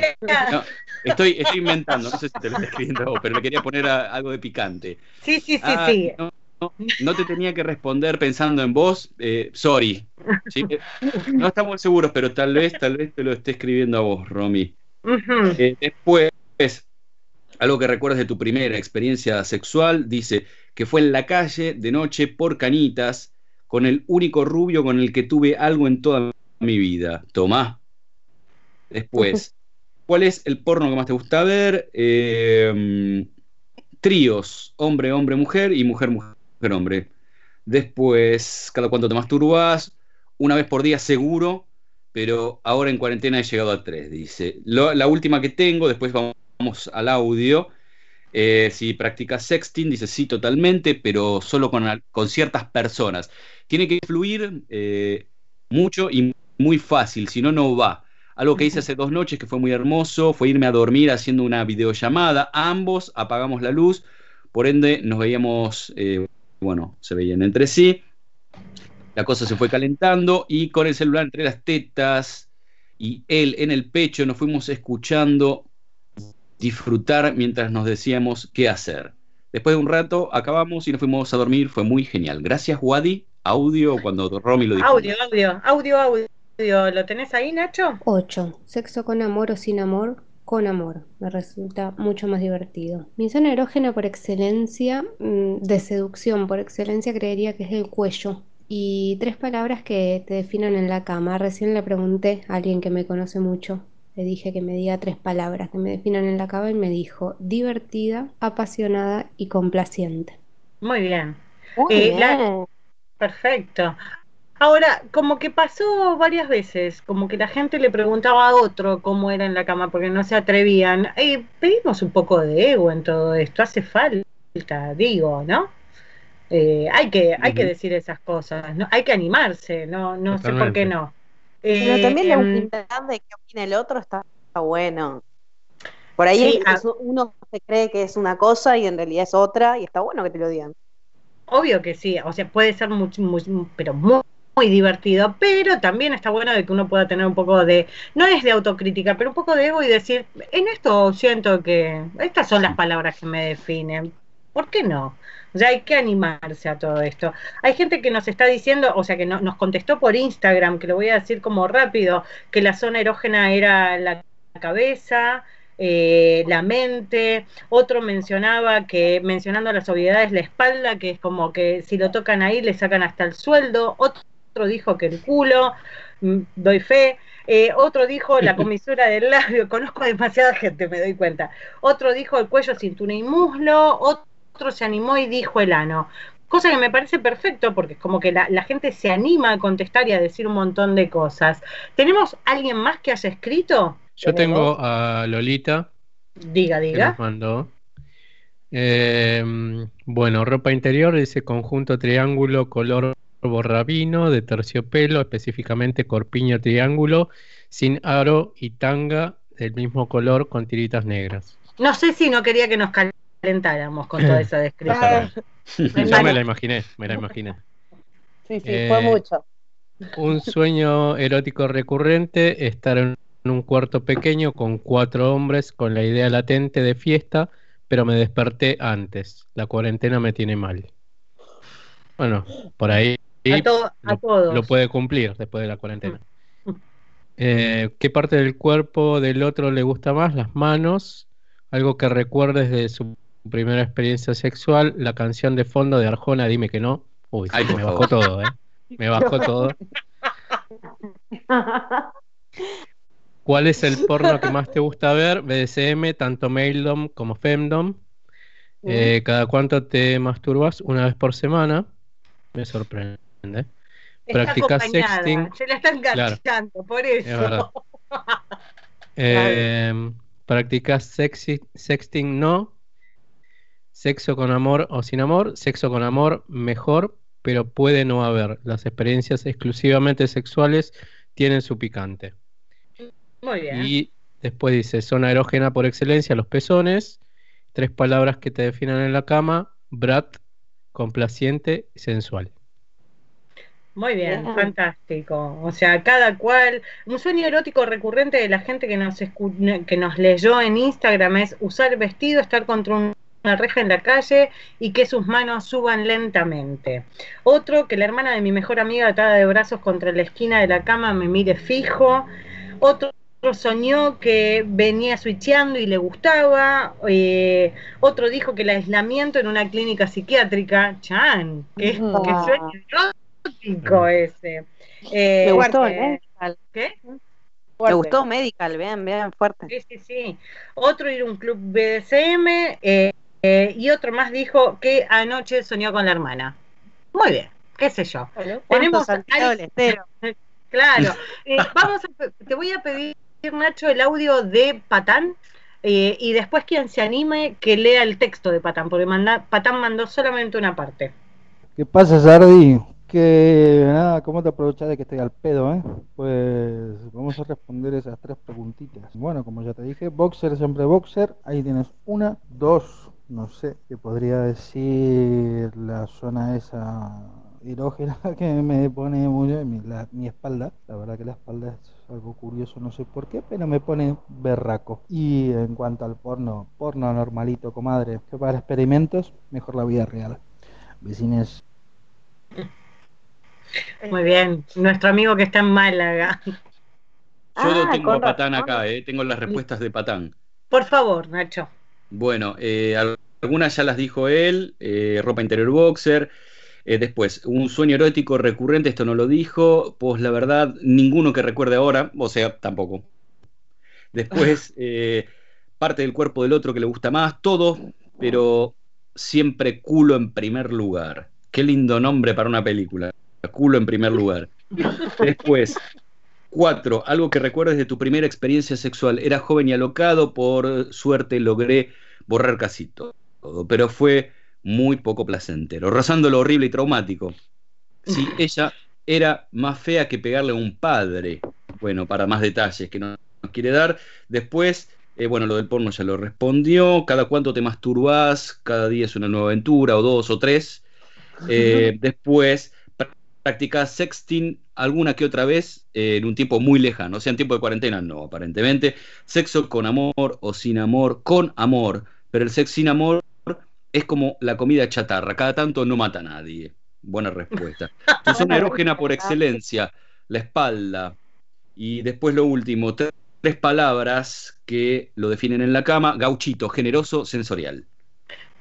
estoy, estoy inventando, no sé si te lo está escribiendo vos, pero le quería poner algo de picante. Sí, sí, sí, ah, sí. No, te tenía que responder pensando en vos, eh, sorry. No estamos seguros, pero tal vez, tal vez te lo esté escribiendo a vos, Romy. Eh, después, algo que recuerdas de tu primera experiencia sexual, dice que fue en la calle de noche por canitas con el único rubio con el que tuve algo en toda mi vida. Tomá. Después, ¿cuál es el porno que más te gusta ver? Em, tríos, hombre, hombre, mujer y mujer, mujer, hombre. Después, cada cuánto te masturbas, una vez por día seguro, pero ahora en cuarentena he llegado a tres, dice. la última que tengo, después vamos al audio. Eh, si practicas sexting, dice sí, totalmente, pero solo con, con ciertas personas. Tiene que fluir eh, mucho y muy fácil, si no, no va. Algo que hice hace dos noches que fue muy hermoso fue irme a dormir haciendo una videollamada. Ambos apagamos la luz, por ende nos veíamos, eh, bueno, se veían entre sí. La cosa se fue calentando y con el celular entre las tetas y él en el pecho nos fuimos escuchando disfrutar mientras nos decíamos qué hacer. Después de un rato acabamos y nos fuimos a dormir, fue muy genial. Gracias, Wadi. Audio cuando Romy lo dijo. Audio, audio, audio, audio. ¿Lo tenés ahí, Nacho? 8. Sexo con amor o sin amor. Con amor, me resulta mucho más divertido. Mi zona erógena por excelencia, mm, de seducción por excelencia, creería que es el cuello. Y tres palabras que te definan en la cama. Recién le pregunté a alguien que me conoce mucho le dije que me diga tres palabras que me definan en la cama y me dijo divertida, apasionada y complaciente. Muy bien. Eh, perfecto. Ahora, como que pasó varias veces, como que la gente le preguntaba a otro cómo era en la cama porque no se atrevían. Eh, pedimos un poco de ego en todo esto, hace falta, digo, ¿no? Eh, hay que, hay que decir esas cosas, ¿no? hay que animarse, no, no sé por qué no. Pero también la humildad em, de que opina el otro está, bueno. Por ahí uno se cree que es una cosa y en realidad es otra, y está bueno que te lo digan. Obvio que sí, o sea, puede ser muy, pero muy, muy divertido, pero también está bueno de que uno pueda tener un poco de, no es de autocrítica, pero un poco de ego y decir, en esto siento que estas son las palabras que me definen. ¿Por qué no? O sea, hay que animarse a todo esto. Hay gente que nos está diciendo, o sea, que nos contestó por Instagram, que lo voy a decir como rápido, que la zona erógena era la cabeza, eh, la mente, otro mencionaba que mencionando las obviedades la espalda, que es como que si lo tocan ahí le sacan hasta el sueldo, otro dijo que el culo, mm, doy fe, Eh, otro dijo la comisura del labio, conozco a demasiada gente, me doy cuenta. Otro dijo el cuello, cintura y muslo, otro se animó y dijo el ano. Cosa que me parece perfecto porque es como que la, gente se anima a contestar y a decir un montón de cosas. ¿Tenemos alguien más que haya escrito? Yo tengo a Lolita. Diga, diga. nos mandó. Em, bueno, ropa interior dice conjunto triángulo color borrabino de terciopelo, específicamente corpiño triángulo, sin aro y tanga del mismo color con tiritas negras. No sé si no quería que nos calentáramos con toda esa descripción. Ya me la imaginé, me la imaginé. Sí, sí, fue eh, mucho. Un sueño erótico recurrente, estar en un cuarto pequeño con cuatro hombres con la idea latente de fiesta, pero me desperté antes. La cuarentena me tiene mal. Bueno, por ahí lo, puede cumplir después de la cuarentena. Eh, ¿Qué parte del cuerpo del otro le gusta más? Las manos. Algo que recuerdes de su primera experiencia sexual. La canción de fondo de Arjona, dime que no. Uy, me bajó todo, ¿eh? Me bajó todo. ¿Cuál es el porno que más te gusta ver? BDSM, tanto Maildom como Femdom. Eh, ¿Cada cuánto te masturbas? Una vez por semana. Me sorprende. Practicas sexting. Se la están enganchando, por eso. eh, Practicas sexting, no. Sexo con amor o sin amor. Sexo con amor, mejor, pero puede no haber. Las experiencias exclusivamente sexuales tienen su picante. Muy bien. Y después dice, zona erógena por excelencia, los pezones. Tres palabras que te definan en la cama. Brat, complaciente sensual. Muy bien, fantástico. O sea, cada cual, un sueño erótico recurrente de la gente que nos que nos leyó en Instagram es usar el vestido, estar contra una reja en la calle y que sus manos suban lentamente. Otro, que la hermana de mi mejor amiga atada de brazos contra la esquina de la cama me mire fijo. Otro soñó que venía switcheando y le gustaba. Eh, otro dijo que el aislamiento en una clínica psiquiátrica. Chan, qué, qué sueño ese. Eh, Me gustó, Medical. ¿Qué? Me gustó Medical, vean, vean, fuerte. Sí, sí, sí. Otro ir a un club BDSM eh, eh, y otro más dijo que anoche soñó con la hermana. Muy bien, qué sé yo. Tenemos Claro. vamos te voy a pedir, Nacho, el audio de Patán. y después quien se anime que lea el texto de Patán, porque manda, Patán mandó solamente una parte. ¿Qué pasa, Sardi? Que nada, ¿cómo te aprovechas de que estoy al pedo, eh? Pues vamos a responder esas tres preguntitas. Bueno, como ya te dije, boxer siempre boxer. Ahí tienes una, dos, no sé, que podría decir la zona esa erógena que me pone muy mi, mi espalda. La verdad que la espalda es algo curioso, no sé por qué, pero me pone berraco. Y en cuanto al porno, porno normalito, comadre, que para experimentos, mejor la vida real. Vecines. Muy bien, nuestro amigo que está en Málaga. Yo ah, tengo a Patán acá, eh, tengo las respuestas de Patán. Por favor, Nacho. Bueno, eh, algunas ya las dijo él, eh, ropa interior boxer. después, un sueño erótico recurrente, esto no lo dijo, pues la verdad, ninguno que recuerde ahora, o sea, tampoco. Después, parte del cuerpo del otro que le gusta más, todo, pero siempre culo en primer lugar. Qué lindo nombre para una película culo en primer lugar. Después, cuatro, algo que recuerdes de tu primera experiencia sexual. Era joven y alocado, por suerte logré borrar casi todo, pero fue muy poco placentero, rozando lo horrible y traumático. Sí, ella era más fea que pegarle a un padre. Bueno, para más detalles que no nos quiere dar. Después, eh, bueno, lo del porno ya lo respondió. Cada cuánto te masturbas, cada día es una nueva aventura, o dos o tres. Eh, después, practicas sexting alguna que otra vez eh, en un tiempo muy lejano, o sea, en tiempo de cuarentena no, aparentemente. Sexo con amor o sin amor, con amor, pero el sexo sin amor es como la comida chatarra, cada tanto no mata a nadie. Buena respuesta. Tu zona erógena por excelencia, la espalda. Y después lo último, tres palabras que lo definen en la cama, gauchito, generoso, sensorial.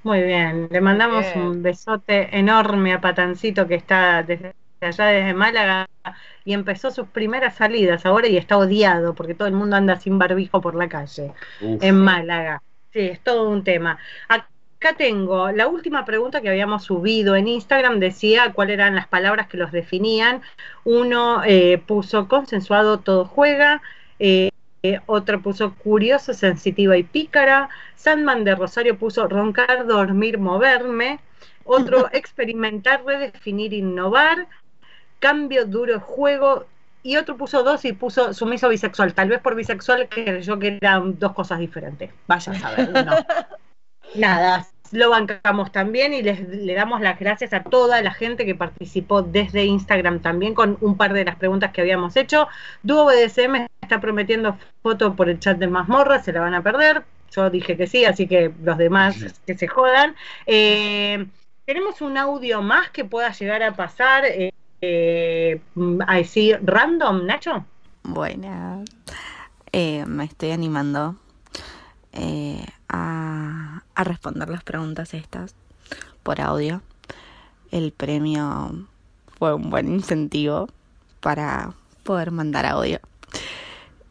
Muy bien, le mandamos un besote enorme a Patancito que está desde allá desde Málaga y empezó sus primeras salidas ahora y está odiado porque todo el mundo anda sin barbijo por la calle en Málaga. Sí, es todo un tema. Acá tengo la última pregunta que habíamos subido en Instagram, decía cuáles eran las palabras que los definían. Uno eh, puso consensuado, todo juega. Eh, otro puso curioso, sensitiva y pícara. Sandman de Rosario puso roncar, dormir, moverme. Otro experimentar, redefinir, innovar. Cambio, duro, juego. Y otro puso dos y puso sumiso bisexual. Tal vez por bisexual yo que eran dos cosas diferentes. Vaya a saber. Nada, lo bancamos también y les, le damos las gracias a toda la gente que participó desde Instagram también con un par de las preguntas que habíamos hecho. Duo BDSM está prometiendo foto por el chat de mazmorra, se la van a perder. Yo dije que sí, así que los demás que se jodan. Eh, tenemos un audio más que pueda llegar a pasar. Eh, eh, así random, Nacho. Buenas. me estoy animando eh, a, responder las preguntas estas por audio. El premio fue un buen incentivo para poder mandar audio.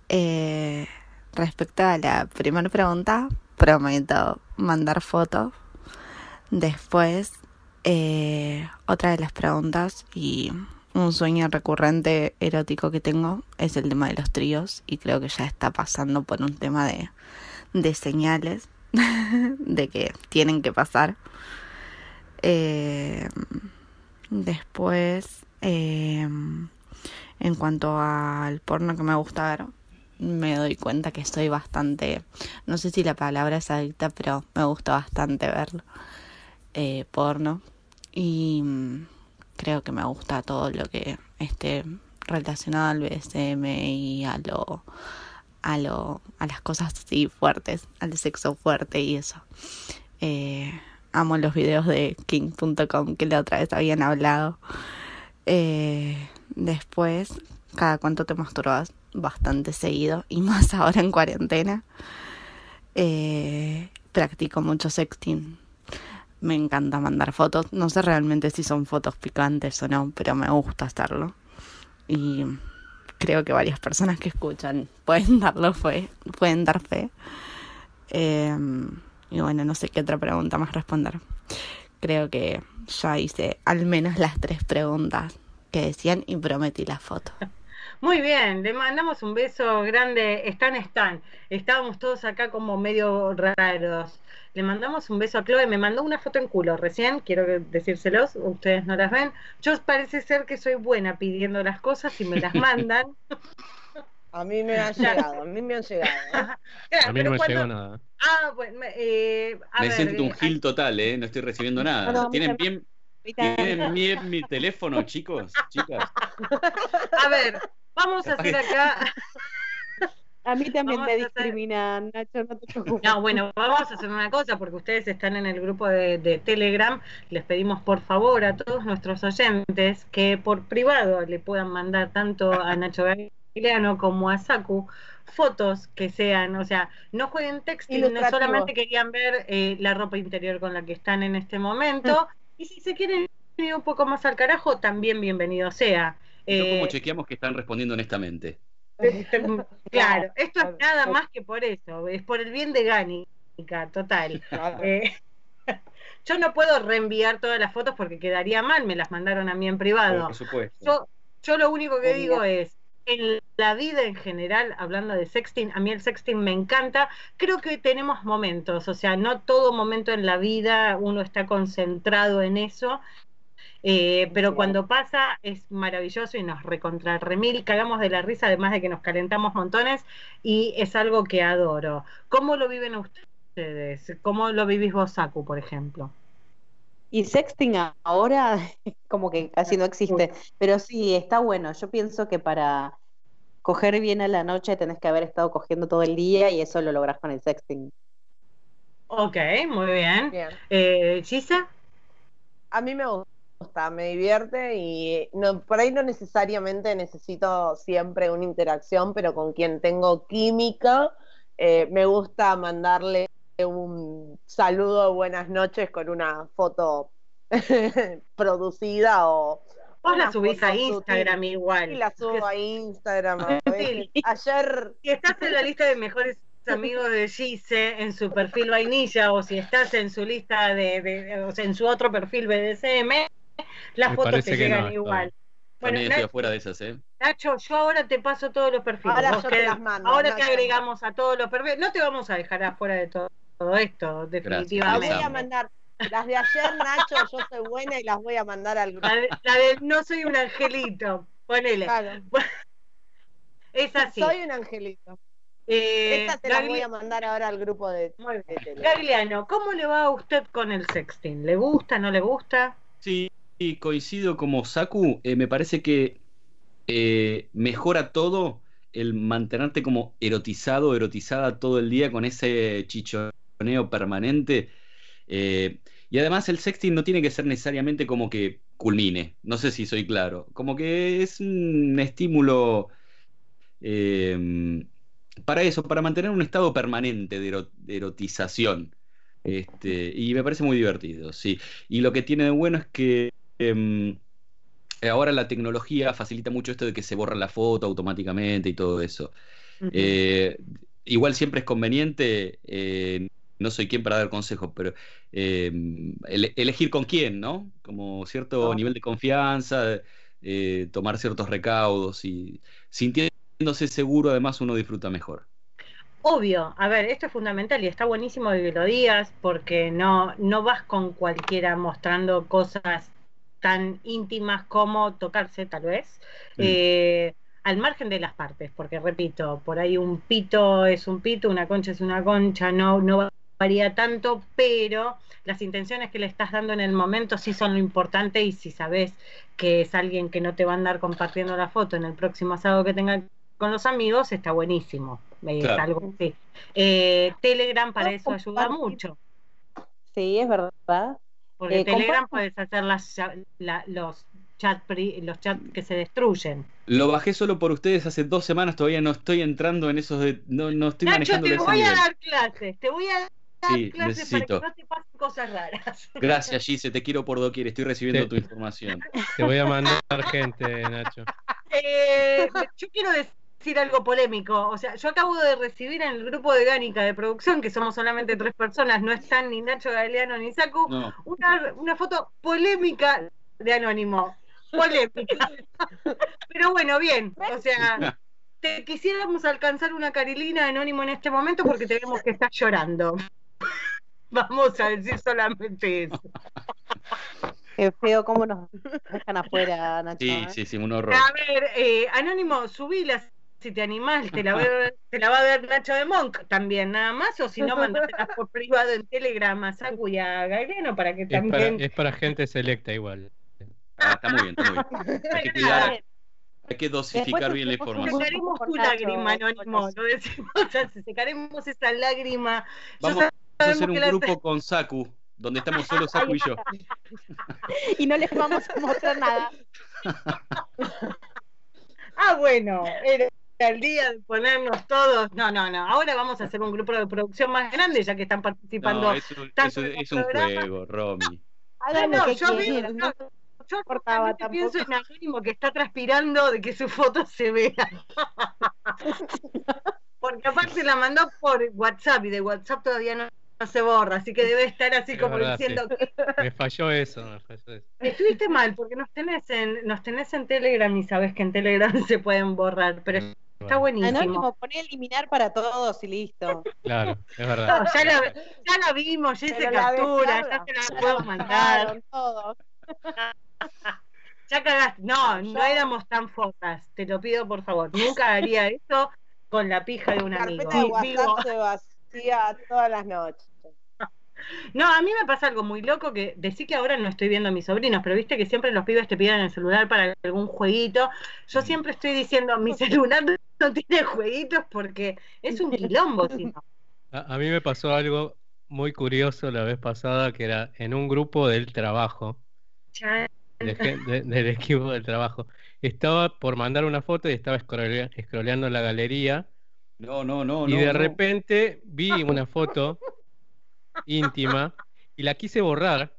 Eh, respecto a la primera pregunta, prometo mandar fotos. Después, eh, otra de las preguntas y un sueño recurrente erótico que tengo es el tema de los tríos y creo que ya está pasando por un tema de de señales de que tienen que pasar. Eh, después, eh, en cuanto al porno que me gusta ver, me doy cuenta que estoy bastante, no sé si la palabra es adicta, pero me gusta bastante ver eh, porno. Y creo que me gusta todo lo que esté relacionado al BSM y a lo a, lo, a las cosas así fuertes, al sexo fuerte y eso. Eh, amo los videos de king.com que la otra vez habían hablado. Eh, después, cada cuánto te masturbas, bastante seguido y más ahora en cuarentena. Eh, practico mucho sexting. Me encanta mandar fotos. No sé realmente si son fotos picantes o no, pero me gusta hacerlo. Y creo que varias personas que escuchan pueden darlo fe, pueden dar fe. Em, y bueno, no sé qué otra pregunta más responder. Creo que ya hice al menos las tres preguntas que decían y prometí la foto. Muy bien, le mandamos un beso grande. Están, están. Estábamos todos acá como medio raros. Le mandamos un beso a Chloe. Me mandó una foto en culo recién, quiero decírselos. Ustedes no las ven. Yo parece ser que soy buena pidiendo las cosas y me las mandan. A mí me han llegado, a mí me han llegado. a mí no me llegó nada. Ah, bueno, eh, me siento un eh, gil total, ¿eh? No estoy recibiendo nada. ¿Tienen bien, ¿Tienen bien mi teléfono, chicos? Chicas. A ver, vamos a hacer acá. A mí también te discriminan, Nacho, no te preocupes. No, bueno, vamos a hacer una cosa, porque ustedes están en el grupo de, Telegram. Les pedimos por favor a todos nuestros oyentes que por privado le puedan mandar tanto a Nacho Galeano como a Saku fotos que sean, o sea, no jueguen textil, no solamente querían ver eh, la ropa interior con la que están en este momento. y si se quieren ir un poco más al carajo, también bienvenido sea. ¿Cómo eh, chequeamos que están respondiendo honestamente? Claro, esto es nada más que por eso, es por el bien de Gánica, total. Eh, yo no puedo reenviar todas las fotos porque quedaría mal, me las mandaron a mí en privado. Por supuesto. Yo, yo lo único que digo es, en la vida en general, hablando de sexting, a mí el sexting me encanta. Creo que tenemos momentos, o sea, no todo momento en la vida uno está concentrado en eso. Eh, pero cuando pasa es maravilloso y nos recontra remil, cagamos de la risa, además de que nos calentamos montones, y es algo que adoro. ¿Cómo lo viven ustedes? ¿Cómo lo vivís vos, Saku, por ejemplo? Y sexting ahora como que casi no existe, pero sí, está bueno. Yo pienso que para coger bien a la noche tenés que haber estado cogiendo todo el día y eso lo lográs con el sexting. Ok, muy bien. Eh, ¿Gisa? A mí me gusta me divierte y no, por ahí no necesariamente necesito siempre una interacción, pero con quien tengo química, eh, me gusta mandarle un saludo, buenas noches con una foto producida o, Vos la subís a Instagram igual. Y la subo a Instagram. Ayer. Si estás en la lista de mejores amigos de Gise en su perfil vainilla o si estás en su lista de, o sea, en su otro perfil BDSM, las fotos te llegan igual. Bueno, Nacho, estoy afuera de esas, ¿eh? Nacho, yo ahora te paso todos los perfiles. Ahora, te, las mando, ahora te agregamos a todos los perfiles. No te vamos a dejar afuera de todo, esto, definitivamente. Las voy a mandar. Las de ayer, Nacho, yo soy buena y las voy a mandar al grupo. La de, no soy un angelito, ponele. Claro. Es así. Soy un angelito. Eh, Esta te la voy a mandar ahora al grupo de, de Gagliano, ¿cómo le va a usted con el sexting? ¿Le gusta, no le gusta? Sí, coincido como Saku. Eh, me parece que eh, mejora todo el mantenerte como erotizado, erotizada todo el día con ese chichoneo permanente. Eh, y además el sexting no tiene que ser necesariamente como que culmine. No sé si soy claro. Como que es un estímulo para eso, para mantener un estado permanente de, erotización. Este, y me parece muy divertido, sí. Y lo que tiene de bueno es que Em, ahora la tecnología facilita mucho esto de que se borra la foto automáticamente y todo eso. Eh, igual siempre es conveniente, eh, no soy quien para dar consejos, pero em, elegir con quién, ¿no? Como cierto nivel de confianza, eh, tomar ciertos recaudos y sintiéndose seguro, además uno disfruta mejor. Obvio, a ver, esto es fundamental y está buenísimo que lo digas porque no, no vas con cualquiera mostrando cosas tan íntimas como tocarse, tal vez, mm. eh, al margen de las partes, porque repito, por ahí un pito es un pito, una concha es una concha, no, no varía tanto, pero las intenciones que le estás dando en el momento sí son lo importante y si sabes que es alguien que no te va a andar compartiendo la foto en el próximo asado que tenga con los amigos, está buenísimo. algo eh, Telegram para eso ayuda mucho. Sí, es verdad. Porque eh, Telegram puedes hacer las, los chats los chats que se destruyen. Lo bajé solo por ustedes hace dos semanas, todavía no estoy entrando en esos de, no, no estoy manejando te voy a dar clases, te voy a dar clases para que no te pasen cosas raras. Gracias, Gise, te quiero por doquier, estoy recibiendo tu información. Te voy a mandar gente, Nacho. Eh, yo quiero decir decir algo polémico. O sea, yo acabo de recibir en el grupo de Gánica de producción, que somos solamente tres personas, no están ni Nacho Galeano ni Saku, una, una foto polémica de Anónimo. Polémica. Pero bueno, bien. O sea, te quisiéramos alcanzar una carilina Anónimo en este momento porque tenemos que estar llorando. Vamos a decir solamente eso. Qué feo cómo nos dejan afuera, Nacho. Sí, ¿eh? sí, sí, un horror. A ver, eh, Anónimo, subí las si te animás, te la, va a ver Nacho de Monk también, nada más, o si no, mandátela por privado en Telegram a Saku y a Gagliano para que también. es para gente selecta igual. Ah, está muy bien, está muy bien. Hay que, hay que dosificar bien la información. Secaremos tu lágrima, Anónimo, lo decimos así, secaremos esa lágrima. Vamos a hacer un grupo con Saku, donde estamos solo Saku y yo. y no les vamos a mostrar nada. ah, bueno, era al día de ponernos todos. No, no, no. Ahora vamos a hacer un grupo de producción más grande, ya que están participando. No, es un, es un juego, Romy. Ah, no, yo, vi, no, yo pienso en Anónimo que está transpirando de que su foto se vea. Porque aparte la mandó por WhatsApp y de WhatsApp todavía no se borra, así que debe estar así como diciendo que... Me falló eso, me falló eso. Estuviste mal, porque nos tenés en, nos tenés en Telegram y sabes que en Telegram se pueden borrar, pero mm. Está buenísimo. Anónimo, poné eliminar para todos y listo. Claro, es verdad. ya, la, ya la vimos, ya se captura, ya se la puedo mandar. ya cagaste. No, no éramos tan focas. Te lo pido por favor. Nunca haría eso con la pija de un amigo. La WhatsApp se todas las noches. No, a mí me pasa algo muy loco que decir que ahora no estoy viendo a mis sobrinos, pero viste que siempre los pibes te piden el celular para algún jueguito. Yo siempre estoy diciendo, mi celular no tiene jueguitos porque es un quilombo. A, mí me pasó algo muy curioso la vez pasada que era en un grupo del trabajo. del equipo del trabajo. Estaba por mandar una foto y estaba scrolleando la galería. No, no, no. Y de repente vi una foto íntima y la quise borrar,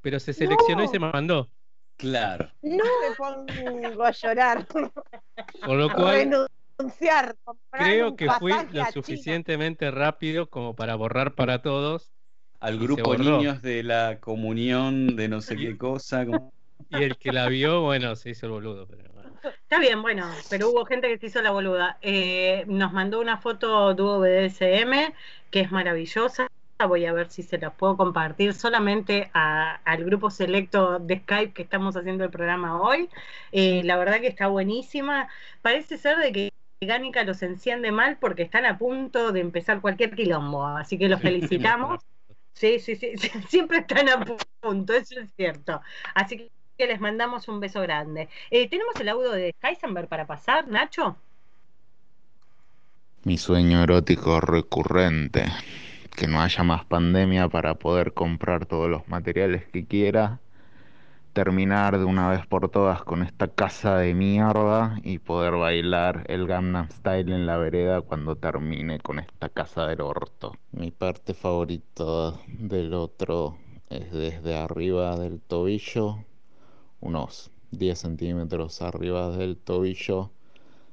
pero se seleccionó y se mandó. Claro. No me pongo a llorar. Por lo cual, Renunciar. creo que fui lo suficientemente rápido como para borrar para todos. Al y grupo niños de la comunión de no sé qué cosa. como- Y el que la vio, bueno, se hizo el boludo. Pero. Está bien, bueno, pero hubo gente que se hizo la boluda. Eh, nos mandó una foto dúo BDSM que es maravillosa. Voy a ver si se la puedo compartir solamente a- al grupo selecto de Skype que estamos haciendo el programa hoy. Eh, la verdad que está buenísima. Parece ser de que Gánica los enciende mal porque están a punto de empezar cualquier quilombo. Así que los felicitamos. Sí, sí, sí, sí, siempre están a punto, eso es cierto. Así que les mandamos un beso grande. Eh, ¿Tenemos el audio de Heisenberg para pasar, Nacho? Mi sueño erótico recurrente, que no haya más pandemia para poder comprar todos los materiales que quiera, terminar de una vez por todas con esta casa de mierda y poder bailar el Gangnam Style en la vereda cuando termine con esta casa del orto. Mi parte favorita del otro es desde arriba del tobillo, unos 10 centímetros arriba del tobillo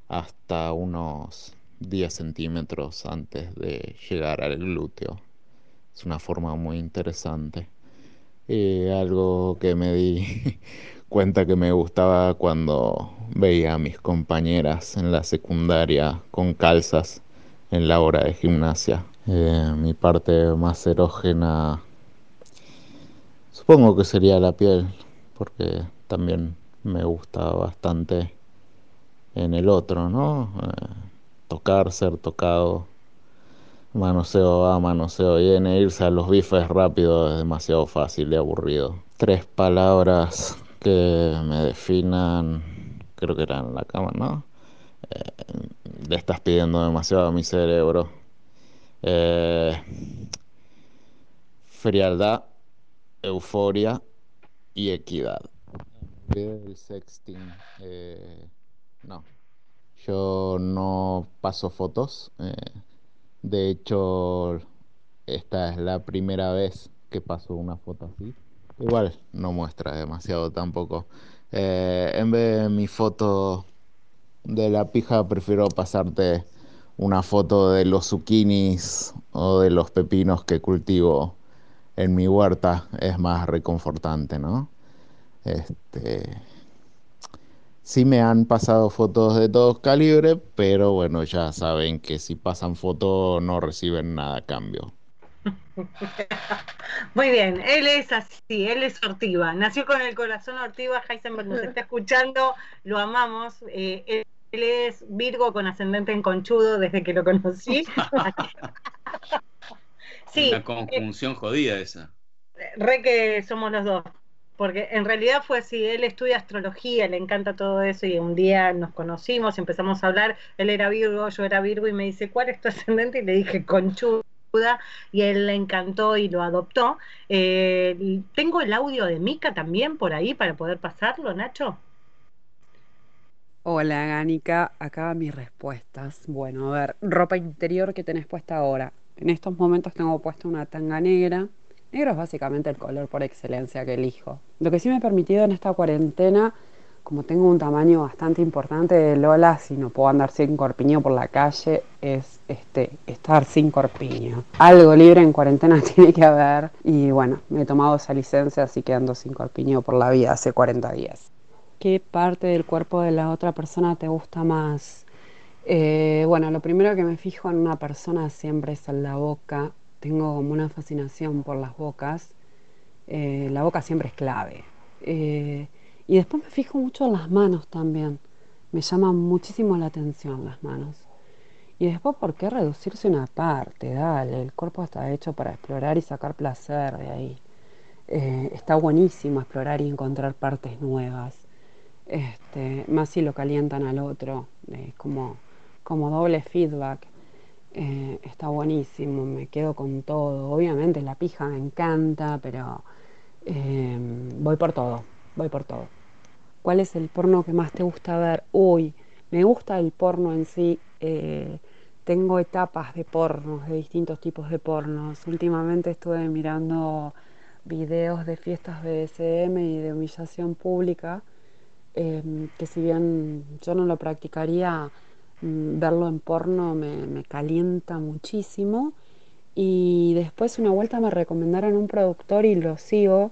hasta unos 10 centímetros antes de llegar al glúteo. Es una forma muy interesante. Y algo que me di cuenta que me gustaba cuando veía a mis compañeras en la secundaria con calzas en la hora de gimnasia. Eh, mi parte más erógena supongo que sería la piel, porque también me gusta bastante en el otro, ¿no? Eh, tocar, ser tocado, manoseo va, manoseo viene, irse a los bifes rápido es demasiado fácil y aburrido. Tres palabras que me definan, creo que eran la cama, ¿no? Eh, le estás pidiendo demasiado a mi cerebro. Eh, frialdad, euforia y equidad. El sexting, eh, no. Yo no paso fotos. eh, de hecho, esta es la primera vez que paso una foto así. Igual no muestra demasiado tampoco. Eh, en vez de mi foto de la pija, prefiero pasarte una foto de los zucchinis o de los pepinos que cultivo en mi huerta. Es más reconfortante, ¿no? Este. Sí me han pasado fotos de todos calibres, pero bueno, ya saben que si pasan fotos no reciben nada a cambio. Muy bien, él es así, él es Ortiva. Nació con el corazón Ortiva, Heisenberg nos está escuchando, lo amamos. eh, él, él es Virgo con ascendente en conchudo desde que lo conocí. sí, Una conjunción jodida esa. re que somos los dos. Porque en realidad fue así, él estudia astrología, le encanta todo eso y un día nos conocimos, empezamos a hablar, él era Virgo, yo era Virgo y me dice, ¿cuál es tu ascendente? Y le dije, conchuda, y él le encantó y lo adoptó. Eh, tengo el audio de Mica también por ahí para poder pasarlo, Nacho. Hola, Gánica. Acá mis respuestas. Bueno, a ver, ropa interior que tenés puesta ahora. En estos momentos tengo puesta una tanga negra. Negro es básicamente el color por excelencia que elijo. Lo que sí me ha permitido en esta cuarentena, como tengo un tamaño bastante importante de Lola, si no puedo andar sin corpiño por la calle, es este, estar sin corpiño. Algo libre en cuarentena tiene que haber. Y bueno, me he tomado esa licencia, así que ando sin corpiño por la vida hace 40 días. ¿Qué parte del cuerpo de la otra persona te gusta más? Eh, bueno, lo primero que me fijo en una persona siempre es en la boca. Tengo como una fascinación por las bocas. Eh, la boca siempre es clave. Eh, y después me fijo mucho en las manos también. Me llaman muchísimo la atención las manos. Y después, ¿por qué reducirse una parte? Dale, el cuerpo está hecho para explorar y sacar placer de ahí. Eh, está buenísimo explorar y encontrar partes nuevas. Este, más si lo calientan al otro, como, como doble feedback. Eh, está buenísimo, me quedo con todo. Obviamente la pija me encanta, pero eh, voy por todo, voy por todo. ¿Cuál es el porno que más te gusta ver? Uy, me gusta el porno en sí. eh, tengo etapas de pornos, de distintos tipos de pornos. Últimamente estuve mirando videos de fiestas BDSM y de humillación pública, que si bien yo no lo practicaría, verlo en porno me, me calienta muchísimo. Y después una vuelta me recomendaron un productor y lo sigo,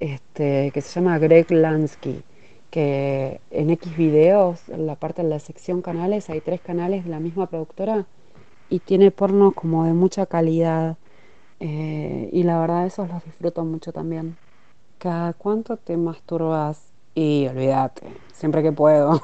este, que se llama Greg Lansky, que en X videos, en la parte de la sección canales, hay tres canales de la misma productora y tiene porno como de mucha calidad. Eh, y la verdad esos los disfruto mucho también. ¿Cada cuánto te masturbas? Y olvídate, siempre que puedo.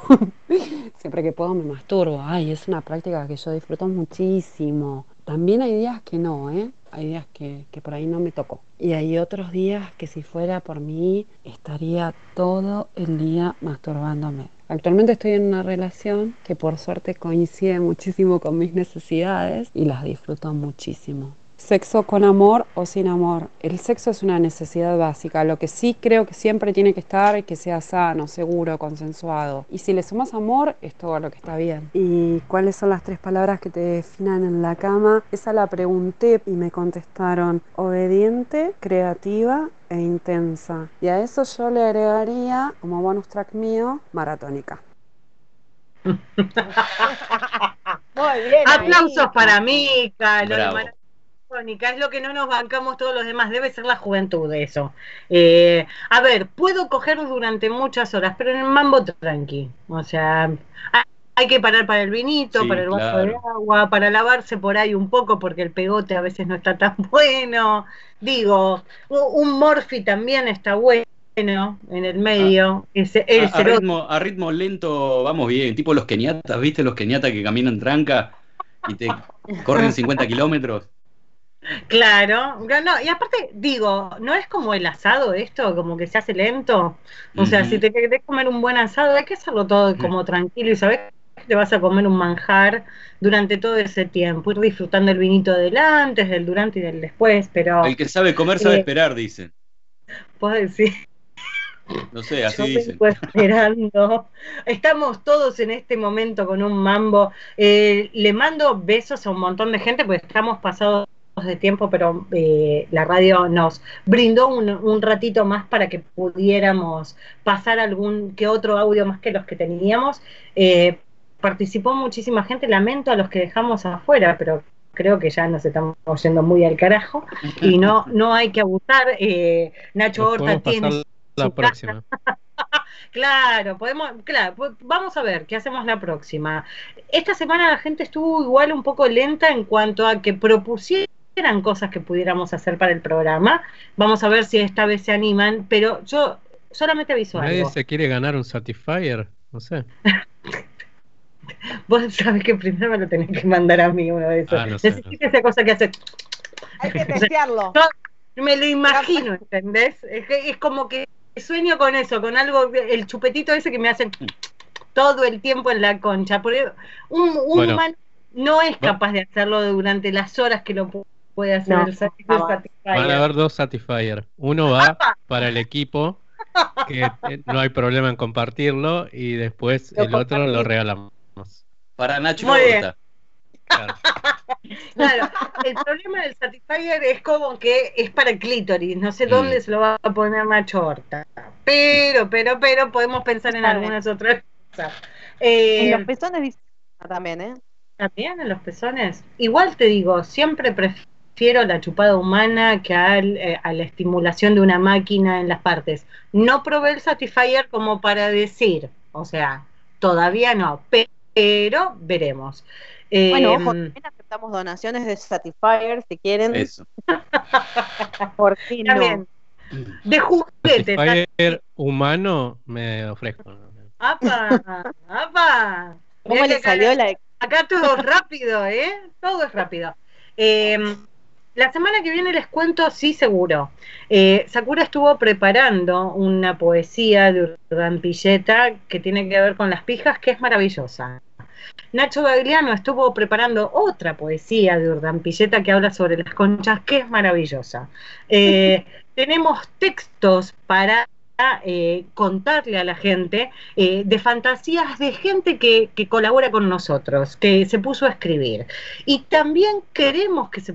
siempre que puedo me masturbo. Ay, es una práctica que yo disfruto muchísimo. También hay días que no, ¿eh? Hay días que, que por ahí no me toco. Y hay otros días que si fuera por mí estaría todo el día masturbándome. Actualmente estoy en una relación que por suerte coincide muchísimo con mis necesidades y las disfruto muchísimo. Sexo con amor o sin amor. El sexo es una necesidad básica. Lo que sí creo que siempre tiene que estar es que sea sano, seguro, consensuado. Y si le sumas amor, es todo lo que está bien. ¿Y cuáles son las tres palabras que te definan en la cama? Esa la pregunté y me contestaron obediente, creativa e intensa. Y a eso yo le agregaría, como bonus track mío, maratónica. Muy bien. Aplausos para mí, es lo que no nos bancamos todos los demás, debe ser la juventud de eso. Eh, a ver, puedo coger durante muchas horas, pero en el mambo tranqui. O sea, hay que parar para el vinito, para el vaso de agua, para lavarse por ahí un poco, porque el pegote a veces no está tan bueno. Digo, un morfi también está bueno en el medio. a, a, ritmo, a, ritmo, lento vamos bien, tipo los keniatas, ¿viste? Los keniatas que caminan tranca y te corren 50 kilómetros. Claro, no, y aparte digo, no es como el asado esto, como que se hace lento. O sea, si te querés comer un buen asado, hay que hacerlo todo como tranquilo y sabes que te vas a comer un manjar durante todo ese tiempo, ir disfrutando el vinito del antes, del durante y del después, pero... El que sabe comer sabe eh, esperar, dicen. Puedo decir. No sé, así dicen. esperando. Estamos todos en este momento con un mambo. Eh, le mando besos a un montón de gente porque estamos pasados de tiempo, pero eh, la radio nos brindó un, ratito más para que pudiéramos pasar algún que otro audio más que los que teníamos. Eh, participó muchísima gente, lamento a los que dejamos afuera, pero creo que ya nos estamos yendo muy al carajo y no no hay que abusar. Eh, Nacho Horta tiene la próxima. claro, podemos, claro, pues, vamos a ver qué hacemos la próxima. Esta semana la gente estuvo igual un poco lenta en cuanto a que propusieron eran cosas que pudiéramos hacer para el programa. Vamos a ver si esta vez se animan, pero yo solamente aviso ¿Nadie se quiere ganar un Satisfyer? No sé. Vos sabés que primero me lo tenés que mandar a mí uno de esos. Ah, Necesito esa cosa que hace. Hay que testearlo. me lo imagino, ¿entendés? Es, es como que sueño con eso, con algo, el chupetito ese que me hacen todo el tiempo en la concha. Porque un, humano no es capaz de hacerlo durante las horas que lo puede hacer el Satisfyer. Van a haber dos Satisfyer. Uno va para el equipo, que eh, no hay problema en compartirlo, y después el otro lo regalamos. Para Nacho Muy Claro. claro. el problema del Satisfyer es como que es para el clítoris, no sé dónde mm. se lo va a poner Nacho Horta. Pero, pero, pero podemos pensar en algunas otras cosas. en los eh, pezones también, ¿eh? También en los pezones. Igual te digo, siempre prefiero prefiero la chupada humana que eh, a, la estimulación de una máquina en las partes. No probé el Satisfyer como para decir, o sea, todavía no, pero veremos. Bueno, ojo, em, también aceptamos donaciones de Satisfyer si quieren. Eso. Por fin no. De juguete. Satisfyer humano me ofrezco. ¡Apa! ¡Apa! ¿Cómo le salió la... Acá todo es rápido, ¿eh? Todo es rápido. Eh, la semana que viene les cuento, sí, seguro. Eh, Sakura estuvo preparando una poesía de Urdan Pilleta que tiene que ver con las pijas, que es maravillosa. Nacho Gagliano estuvo preparando otra poesía de Urdan Pilleta que habla sobre las conchas, que es maravillosa. Eh, tenemos textos para eh, contarle a la gente de fantasías de gente que, que, colabora con nosotros, que se puso a escribir. Y también queremos que se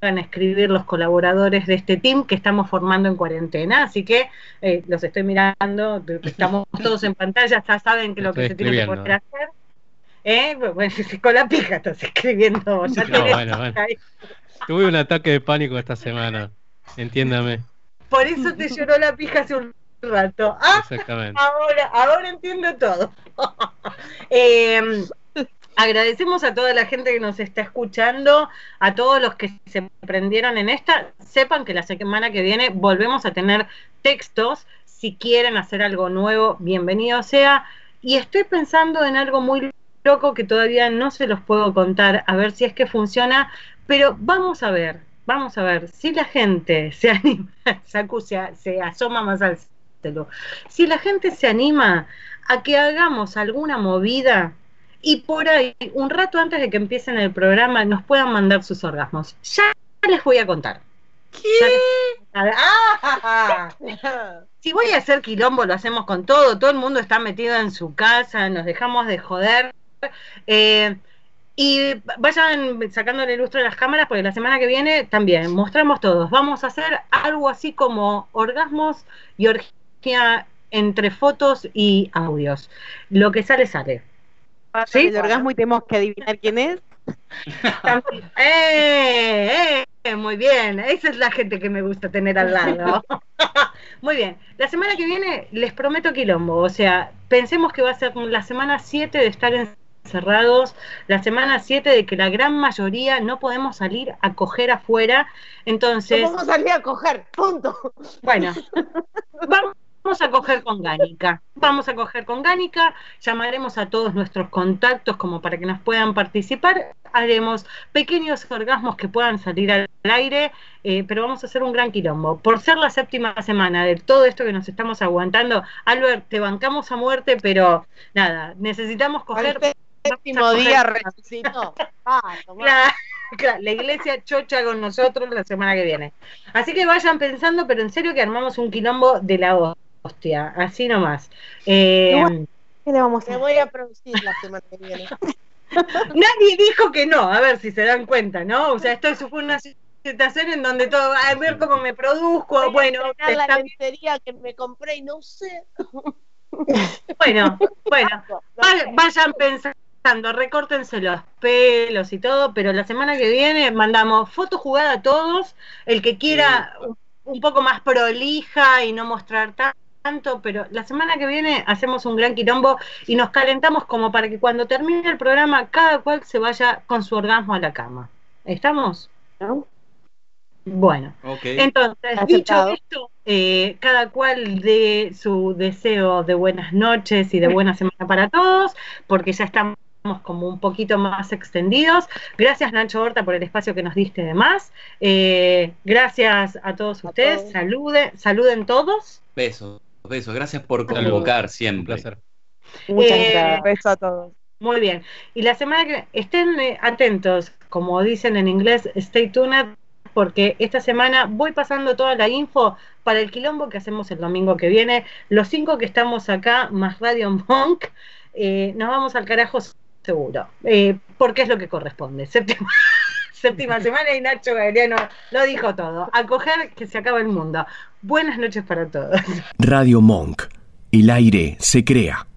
ponga escribir los colaboradores de este team que estamos formando en cuarentena. Así que eh, los estoy mirando, estamos todos en pantalla, ya saben que lo que se tiene que poder hacer. ¿Eh? Bueno, con la pija estás escribiendo. Ya no, bueno, bueno. Tuve un ataque de pánico esta semana, entiéndame. Por eso te lloró la pija hace un rato. Ah, Exactamente. Ahora, ahora entiendo todo. eh, Agradecemos a toda la gente que nos está escuchando, a todos los que se prendieron en esta. Sepan que la semana que viene volvemos a tener textos. Si quieren hacer algo nuevo, bienvenido sea. Y estoy pensando en algo muy loco que todavía no se los puedo contar, a ver si es que funciona, pero vamos a ver, vamos a ver si la gente se anima, se, se asoma más al si la gente se anima a que hagamos alguna movida y por ahí, un rato antes de que empiecen el programa, nos puedan mandar sus orgasmos. Ya les voy a contar. ¿Qué? Ah, si voy a hacer quilombo, lo hacemos con todo. Todo el mundo está metido en su casa, nos dejamos de joder. Eh, y vayan sacándole lustro a las cámaras porque la semana que viene también mostramos todos. Vamos a hacer algo así como orgasmos y orgía entre fotos y audios. Lo que sale, sale. ¿Sí? el orgasmo y tenemos que adivinar quién es. eh, eh, muy bien, esa es la gente que me gusta tener al lado. muy bien, la semana que viene les prometo quilombo, o sea, pensemos que va a ser la semana 7 de estar encerrados, la semana 7 de que la gran mayoría no podemos salir a coger afuera, entonces... No podemos salir a coger, punto. Bueno, vamos Vamos a coger con Gánica. Vamos a coger con Gánica, llamaremos a todos nuestros contactos como para que nos puedan participar. Haremos pequeños orgasmos que puedan salir al aire, eh, pero vamos a hacer un gran quilombo. Por ser la séptima semana de todo esto que nos estamos aguantando, Albert, te bancamos a muerte, pero nada, necesitamos coger. séptimo día resucitó. Ah, la iglesia chocha con nosotros la semana que viene. Así que vayan pensando, pero en serio que armamos un quilombo de la voz hostia, así nomás. Eh, ¿Qué le vamos a voy a producir la semana que viene. Nadie dijo que no, a ver si se dan cuenta, ¿no? O sea, esto fue una situación en donde todo, a ver cómo me produzco, bueno. la lencería que me compré y no sé. Bueno, bueno, vayan pensando, recórtense los pelos y todo, pero la semana que viene mandamos foto jugada a todos, el que quiera un poco más prolija y no mostrar tanto tanto, pero la semana que viene hacemos un gran quilombo y nos calentamos como para que cuando termine el programa cada cual se vaya con su orgasmo a la cama. ¿Estamos? Bueno, entonces, dicho esto, eh, cada cual de su deseo de buenas noches y de buena semana para todos, porque ya estamos como un poquito más extendidos. Gracias Nacho Horta por el espacio que nos diste de más. Eh, gracias a todos ustedes. saluden todos. Besos. Besos, gracias por convocar siempre. Un placer. Muchas eh, gracias. A todos. Muy bien. Y la semana que estén eh, atentos, como dicen en inglés, stay tuned, porque esta semana voy pasando toda la info para el quilombo que hacemos el domingo que viene. Los cinco que estamos acá, más Radio Monk, eh, nos vamos al carajo seguro, porque es lo que corresponde. Séptima, séptima semana y Nacho Galeano lo dijo todo. A coger que se acaba el mundo. Buenas noches para todos. Radio Monk. El aire se crea.